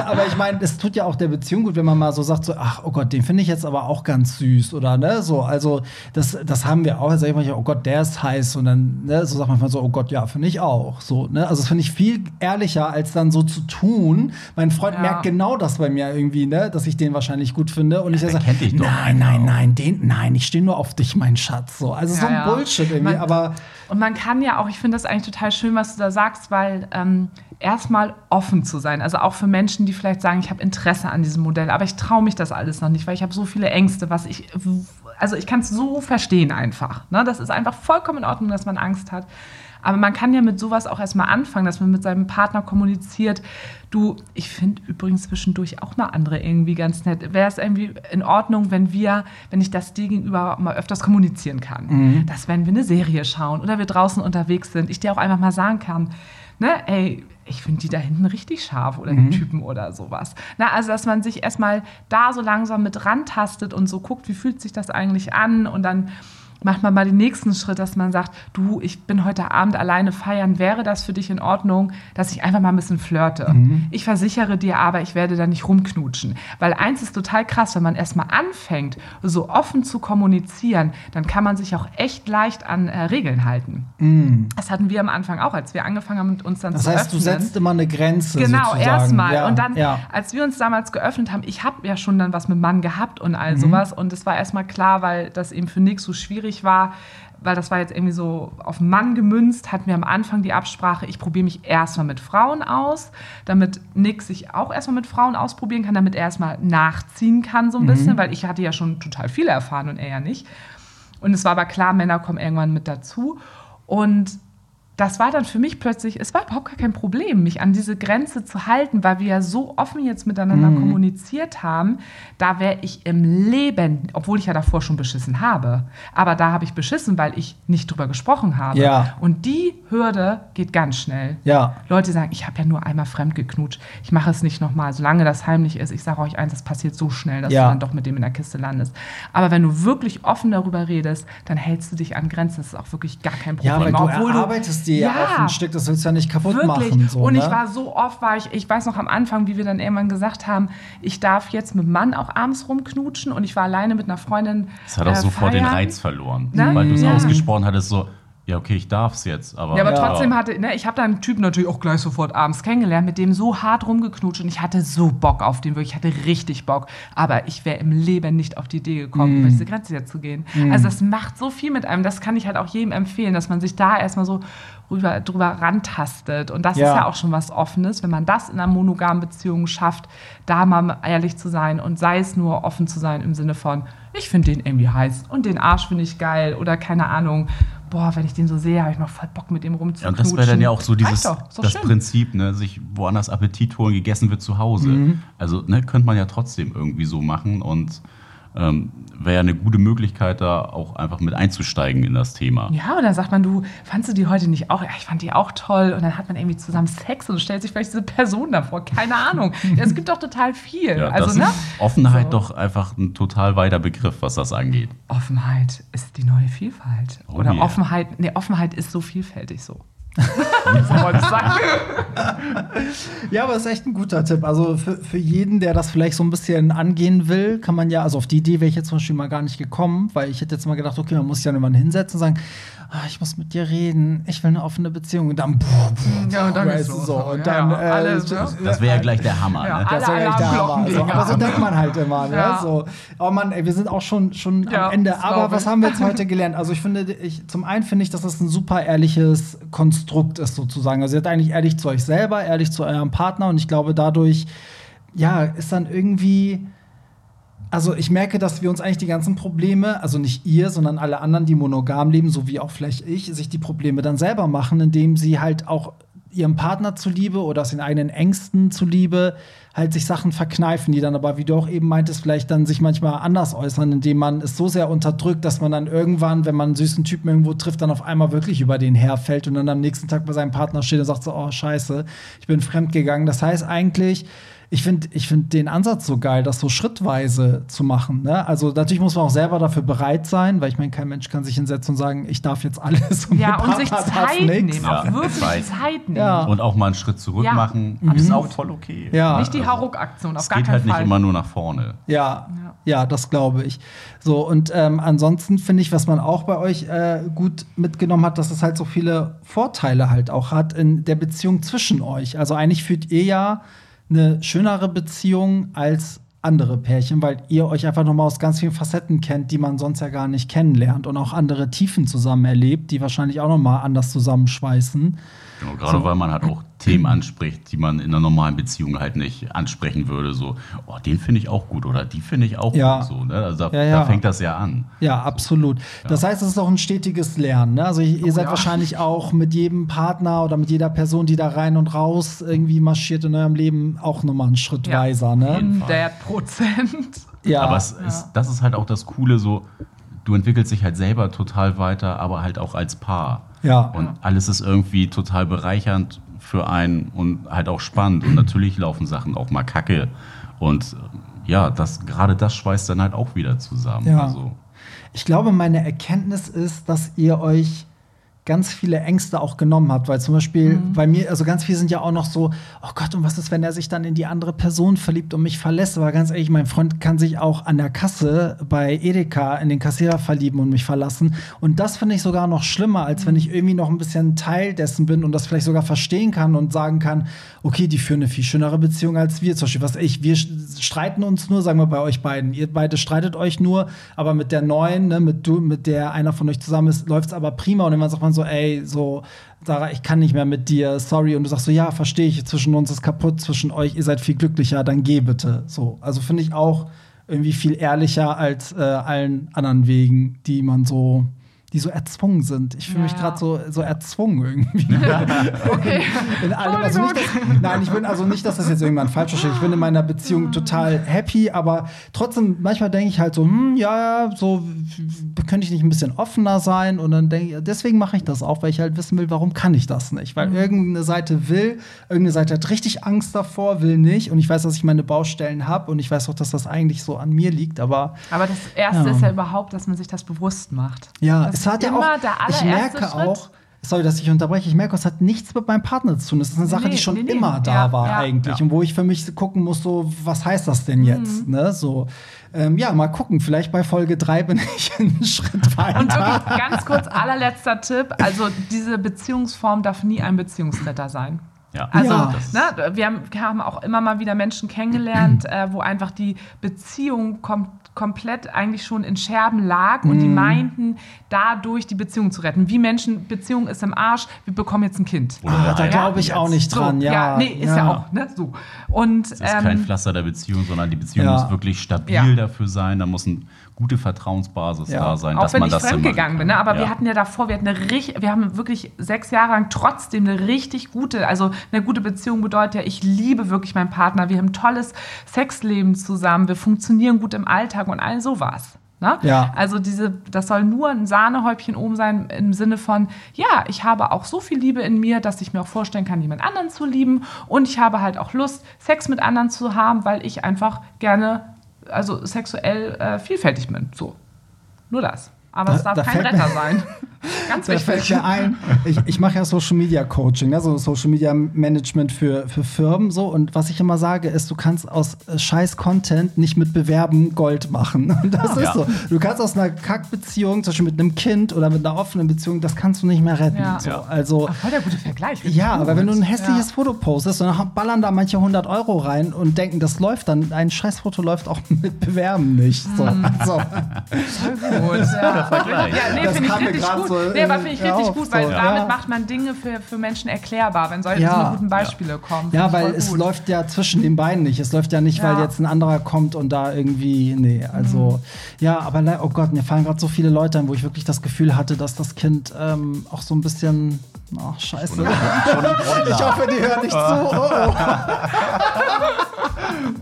ne? Aber ich meine, es tut ja auch der Beziehung gut, wenn man mal so sagt, so, ach, oh Gott, den finde ich jetzt aber auch ganz süß oder ne, so. Also, das, das haben wir auch. Sag ich mal, oh Gott, der ist heiß. Und dann, ne, so sagt man so, oh Gott, ja, finde ich auch. So, ne? Also, das finde ich viel ehrlicher, als dann so zu tun. Mein Freund Ja. merkt genau das bei mir irgendwie, ne, dass ich den wahrscheinlich gut finde. Und ich der sage, nein, nein, auch. nein, den, nein, ich stehe nur auf dich, mein Schatz. So, also so Ja, ein ja. Bullshit irgendwie, Man- aber Und man kann ja auch, ich finde das eigentlich total schön, was du da sagst, weil ähm, erstmal offen zu sein. Also auch für Menschen, die vielleicht sagen, ich habe Interesse an diesem Modell, aber ich traue mich das alles noch nicht, weil ich habe so viele Ängste, was ich, also ich kann es so verstehen einfach. Ne? Das ist einfach vollkommen in Ordnung, dass man Angst hat. Aber man kann ja mit sowas auch erstmal anfangen, dass man mit seinem Partner kommuniziert. Du, ich finde übrigens zwischendurch auch mal andere irgendwie ganz nett. Wäre es irgendwie in Ordnung, wenn wir, wenn ich das dir gegenüber mal öfters kommunizieren kann? Dass wenn wir eine Serie schauen oder wir draußen unterwegs sind, ich dir auch einfach mal sagen kann, ne, ey, ich finde die da hinten richtig scharf oder die Typen oder sowas. Na, also, dass man sich erstmal da so langsam mit rantastet und so guckt, wie fühlt sich das eigentlich an und dann macht man mal den nächsten Schritt, dass man sagt, du, ich bin heute Abend alleine feiern, wäre das für dich in Ordnung, dass ich einfach mal ein bisschen flirte? Ich versichere dir aber, ich werde da nicht rumknutschen. Weil eins ist total krass, wenn man erstmal anfängt, so offen zu kommunizieren, dann kann man sich auch echt leicht an äh, Regeln halten. Das hatten wir am Anfang auch, als wir angefangen haben, uns dann das zu heißt, du öffnen. setzt immer eine Grenze. Genau, erstmal. Ja, und dann, ja. als wir uns damals geöffnet haben, ich habe ja schon dann was mit Mann gehabt und Mhm. all sowas. Und es war erstmal klar, weil das eben für Nick so schwierig war, weil das war jetzt irgendwie so auf Mann gemünzt, hatten wir am Anfang die Absprache, ich probiere mich erstmal mit Frauen aus, damit Nick sich auch erstmal mit Frauen ausprobieren kann, damit er erstmal nachziehen kann Mhm. so ein bisschen, weil ich hatte ja schon total viel erfahren und er ja nicht. Und es war aber klar, Männer kommen irgendwann mit dazu. Und das war dann für mich plötzlich, es war überhaupt gar kein Problem, mich an diese Grenze zu halten, weil wir ja so offen jetzt miteinander Mhm. kommuniziert haben. Da wäre ich im Leben, obwohl ich ja davor schon beschissen habe, aber da habe ich beschissen, weil ich nicht drüber gesprochen habe. Ja. Und die Hürde geht ganz schnell. Ja. Leute sagen, ich habe ja nur einmal fremd geknutscht. Ich mache es nicht nochmal, solange das heimlich ist. Ich sage euch eins, das passiert so schnell, dass Ja. du dann doch mit dem in der Kiste landest. Aber wenn du wirklich offen darüber redest, dann hältst du dich an Grenzen. Das ist auch wirklich gar kein Problem. Ja, weil du Obwohl erarbeitest dir ja Ja. auch ein Stück, das willst du ja nicht kaputt Wirklich. machen. So, und ich ne? war so oft, war ich, ich weiß noch am Anfang, wie wir dann irgendwann gesagt haben, ich darf jetzt mit dem Mann auch abends rumknutschen und ich war alleine mit einer Freundin. Es hat auch äh, sofort den feiern. Reiz verloren. Ne? Weil du es Ja. ausgesprochen hattest, so, ja, okay, ich darf es jetzt. Aber, Ja, aber Ja. trotzdem hatte, ne, ich habe da einen Typen natürlich auch gleich sofort abends kennengelernt, mit dem so hart rumgeknutscht und ich hatte so Bock auf den, wirklich, ich hatte richtig Bock. Aber ich wäre im Leben nicht auf die Idee gekommen, über diese Grenze jetzt zu gehen. Also das macht so viel mit einem, das kann ich halt auch jedem empfehlen, dass man sich da erstmal so rüber, drüber rantastet. Und das Ja. ist ja auch schon was Offenes, wenn man das in einer monogamen Beziehung schafft, da mal ehrlich zu sein und sei es nur offen zu sein im Sinne von, ich finde den irgendwie heiß und den Arsch finde ich geil oder keine Ahnung, boah, wenn ich den so sehe, habe ich mal voll Bock mit dem Ja, rumzuknutschen. und das wäre dann ja auch so dieses doch, das schön. Prinzip, ne, sich woanders Appetit holen, gegessen wird zu Hause. Mhm. Also ne, könnte man ja trotzdem irgendwie so machen und ähm, wäre ja eine gute Möglichkeit, da auch einfach mit einzusteigen in das Thema. Ja, und dann sagt man, du, fandst du die heute nicht auch? Ja, ich fand die auch toll. Und dann hat man irgendwie zusammen Sex und stellt sich vielleicht diese Person davor. Keine Ahnung. Es gibt doch total viel. Ja, also, das ne? Offenheit So. doch einfach ein total weiter Begriff, was das angeht. Offenheit ist die neue Vielfalt. Oh Oder yeah. Offenheit, nee, Offenheit ist so vielfältig so. so wollte ich sagen. Ja, aber das ist echt ein guter Tipp. Also für, für jeden, der das vielleicht so ein bisschen angehen will, kann man ja, also auf die Idee wäre ich jetzt zum Beispiel mal gar nicht gekommen, weil ich hätte jetzt mal gedacht, okay, man muss sich dann jemanden hinsetzen und sagen, ah, ich muss mit dir reden, ich will eine offene Beziehung. Und dann, boah, boah, Ja, und dann du, los. so. Und Ja, dann, ja, äh, alle, so- ne? Das wäre ja gleich der Hammer. Ja, ne? Das ist ja Alle echt der Hammer. So, aber so denkt man halt immer. Ne? Ja. So. Oh Mann, ey, wir sind auch schon, schon Ja, am Ende. Aber was haben wir jetzt heute gelernt? Also ich finde, ich, zum einen finde ich, dass das ein super ehrliches Konstrukt ist sozusagen. Also ihr seid eigentlich ehrlich zu euch selber, ehrlich zu eurem Partner und ich glaube dadurch, ja, ist dann irgendwie also ich merke, dass wir uns eigentlich die ganzen Probleme, also nicht ihr, sondern alle anderen, die monogam leben, so wie auch vielleicht ich, sich die Probleme dann selber machen, indem sie halt auch ihrem Partner zuliebe oder aus den eigenen Ängsten zuliebe halt sich Sachen verkneifen, die dann aber, wie du auch eben meintest, vielleicht dann sich manchmal anders äußern, indem man es so sehr unterdrückt, dass man dann irgendwann, wenn man einen süßen Typen irgendwo trifft, dann auf einmal wirklich über den herfällt und dann am nächsten Tag bei seinem Partner steht und sagt so, oh scheiße, ich bin fremdgegangen. Das heißt eigentlich, ich finde ich find den Ansatz so geil, das so schrittweise zu machen. Ne? Also natürlich muss man auch selber dafür bereit sein, weil ich meine, kein Mensch kann sich hinsetzen und sagen, ich darf jetzt alles und Ja, und sich Zeit nix. nehmen, Ja, auch wirklich Zeit. Zeit nehmen. Ja. Und auch mal einen Schritt zurück Ja, machen, Mhm. ist auch voll okay. Ja. Nicht die Hauruck-Aktion, auf Es gar geht keinen halt nicht Fall. immer nur nach vorne. Ja, ja, das glaube ich. So, und ähm, ansonsten finde ich, was man auch bei euch äh, gut mitgenommen hat, dass es halt so viele Vorteile halt auch hat in der Beziehung zwischen euch. Also eigentlich führt ihr ja eine schönere Beziehung als andere Pärchen, weil ihr euch einfach nochmal aus ganz vielen Facetten kennt, die man sonst ja gar nicht kennenlernt und auch andere Tiefen zusammen erlebt, die wahrscheinlich auch nochmal anders zusammenschweißen. Genau, gerade weil man halt auch Themen anspricht, die man in einer normalen Beziehung halt nicht ansprechen würde. So, oh, den finde ich auch gut oder die finde ich auch Ja. gut. So, ne? Also da, Ja, ja. da fängt das ja an. Ja, absolut. Das heißt, es ist auch ein stetiges Lernen. Ne? Also ihr seid ja. wahrscheinlich auch mit jedem Partner oder mit jeder Person, die da rein und raus irgendwie marschiert in eurem Leben, auch nochmal einen Schritt Ja. weiser. Ne? 100 Prozent. Ja, Aber es ist, das ist halt auch das Coole, so, du entwickelst dich halt selber total weiter, aber halt auch als Paar. Ja. Und alles ist irgendwie total bereichernd für einen und halt auch spannend. Und natürlich laufen Sachen auch mal kacke. Und äh, ja, das, gerade das schweißt dann halt auch wieder zusammen. Ja. Also, ich glaube, meine Erkenntnis ist, dass ihr euch ganz viele Ängste auch genommen habt, weil zum Beispiel bei mir, also ganz viele sind ja auch noch so, oh Gott, und was ist, wenn er sich dann in die andere Person verliebt und mich verlässt? Aber ganz ehrlich, mein Freund kann sich auch an der Kasse bei Edeka in den Kassierer verlieben und mich verlassen. Und das finde ich sogar noch schlimmer, als wenn ich irgendwie noch ein bisschen Teil dessen bin und das vielleicht sogar verstehen kann und sagen kann, okay, die führen eine viel schönere Beziehung als wir. Zum Beispiel, was ich, wir streiten uns nur, sagen wir bei euch beiden. Ihr beide streitet euch nur, aber mit der neuen, ne, mit, du, mit der einer von euch zusammen ist, läuft es aber prima. Und irgendwann sagt man so, ey, so, Sarah, ich kann nicht mehr mit dir, sorry. Und du sagst so, ja, verstehe ich, zwischen uns ist kaputt, zwischen euch, ihr seid viel glücklicher, dann geh bitte. So, also finde ich auch irgendwie viel ehrlicher als äh, allen anderen Wegen, die man so, die so erzwungen sind. Ich fühle Ja, mich gerade so, so erzwungen irgendwie. Okay. In allem, also nicht, dass, nein, ich bin also nicht, dass das jetzt irgendwann falsch versteht. Ich bin in meiner Beziehung total happy, aber trotzdem, manchmal denke ich halt so, hm, ja, so könnte ich nicht ein bisschen offener sein und dann denke ich, deswegen mache ich das auch, weil ich halt wissen will, warum kann ich das nicht? Weil irgendeine Seite will, irgendeine Seite hat richtig Angst davor, will nicht und ich weiß, dass ich meine Baustellen habe und ich weiß auch, dass das eigentlich so an mir liegt, aber Aber das Erste Ja. ist ja überhaupt, dass man sich das bewusst macht. Ja, das es hat ja auch. der ich merke Schritt. auch. Sorry, dass ich unterbreche. Ich merke, es hat nichts mit meinem Partner zu tun. Das ist eine Sache, Nee, die schon nee, nee. immer da Ja, war ja. eigentlich Ja. und wo ich für mich gucken muss, so was heißt das denn jetzt? Mhm. Ne, so ähm, ja, mal gucken. Vielleicht bei Folge 3 bin ich einen Schritt weiter. Und wirklich ganz kurz, allerletzter Tipp. Also diese Beziehungsform darf nie ein Beziehungsretter sein. Ja. Also, Ja. das ne, wir haben, auch immer mal wieder Menschen kennengelernt, äh, wo einfach die Beziehung kom komplett eigentlich schon in Scherben lag und Mhm. die meinten, dadurch die Beziehung zu retten. Wie Menschen, Beziehung ist im Arsch, wir bekommen jetzt ein Kind. Ah, wir da glaube ich auch nicht So, dran. ja, nee, ist ja, auch, ne, so. Und Es ist kein ähm, Pflaster der Beziehung, sondern die Beziehung Ja. muss wirklich stabil Ja. dafür sein. Da muss eine gute Vertrauensbasis Ja. da sein, auch dass wenn man ich das dann machen fremdgegangen bin, ne? aber ja. wir hatten ja davor, wir hatten eine richtig, wir haben wirklich sechs Jahre lang trotzdem eine richtig gute, also eine gute Beziehung bedeutet ja, ich liebe wirklich meinen Partner, wir haben ein tolles Sexleben zusammen, wir funktionieren gut im Alltag und all sowas. Ne? Ja. Also diese, das soll nur ein Sahnehäubchen oben sein im Sinne von, ja, ich habe auch so viel Liebe in mir, dass ich mir auch vorstellen kann, jemand anderen zu lieben und ich habe halt auch Lust, Sex mit anderen zu haben, weil ich einfach gerne, also sexuell äh, vielfältig bin. So. Nur das. Aber Da- es darf da kein fällt mir- Retter sein. Ganz Da fällt wichtig. mir ein, ich, ich mache ja Social Media Coaching, ne? so Social Media Management für, für Firmen. So. Und was ich immer sage, ist, du kannst aus äh, scheiß Content nicht mit Bewerben Gold machen. Und das ist Ja. so. Du kannst aus einer Kackbeziehung, zum Beispiel mit einem Kind oder mit einer offenen Beziehung, das kannst du nicht mehr retten. Ja. So. Also. Ah, Voll der gute Vergleich. Ja, aber wenn du ein hässliches Ja. Foto postest, dann ballern da manche 100 Euro rein und denken, das läuft dann. Ein Scheißfoto läuft auch mit Bewerben nicht. So, Mhm. also, Gut, ja. Vergleich. Ja, nee, finde ich richtig gut. so, nee, aber äh, finde ich ja, richtig auf, gut, weil so, damit ja. macht man Dinge für, für Menschen erklärbar, wenn solche Ja. so eine guten Beispiele kommen. Ja, Finde ich weil es läuft ja zwischen den beiden nicht. Es läuft ja nicht, weil Ja. jetzt ein anderer kommt und da irgendwie, nee, also, ja, aber oh Gott, mir fallen gerade so viele Leute an, wo ich wirklich das Gefühl hatte, dass das Kind ähm, auch so ein bisschen, ach, scheiße. Schon im Ich hoffe, die hören nicht zu.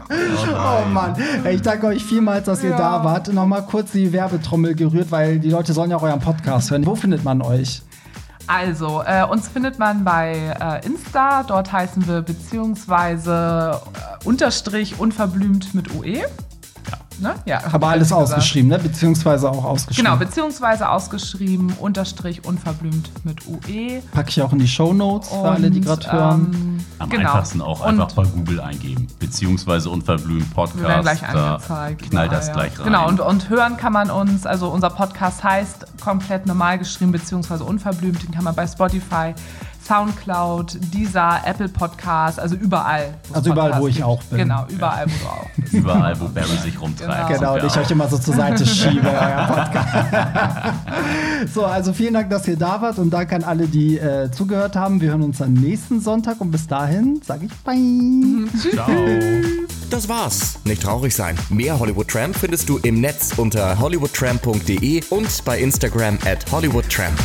Oh, oh. oh Mann. Ich danke euch vielmals, dass ihr Ja. da wart. Nochmal kurz die Werbetrommel gerührt, weil die Leute sollen ja auch euren Podcast hören. Wo findet man euch? Also, äh, uns findet man bei äh, Insta, dort heißen wir beziehungsweise äh, unterstrich unverblümt mit UE. Ne? Ja, Aber alles ausgeschrieben, ne? beziehungsweise auch ausgeschrieben. Genau, beziehungsweise ausgeschrieben, unterstrich unverblümt mit UE. Packe ich auch in die Show Notes für alle, die gerade hören. Ähm, Am genau. einfachsten auch und einfach bei Google eingeben, beziehungsweise unverblümt Podcast. Wir werden gleich angezeigt. Knall das ja. gleich rein. Genau, und, und hören kann man uns, also unser Podcast heißt komplett normal geschrieben, beziehungsweise unverblümt, den kann man bei Spotify Soundcloud, Deezer, Apple Podcast, also überall. Also überall, wo ich auch bin. Genau, überall, wo du auch bist. Überall, wo Barry sich rumtreibt. Genau, genau ich euch immer so zur Seite schiebe, euer Podcast. so, also vielen Dank, dass ihr da wart und danke an alle, die äh, zugehört haben. Wir hören uns am nächsten Sonntag und bis dahin sage ich Bye. Ciao. Das war's. Nicht traurig sein. Mehr Hollywood Tramp findest du im Netz unter hollywoodtramp.de und bei Instagram at hollywoodtramp.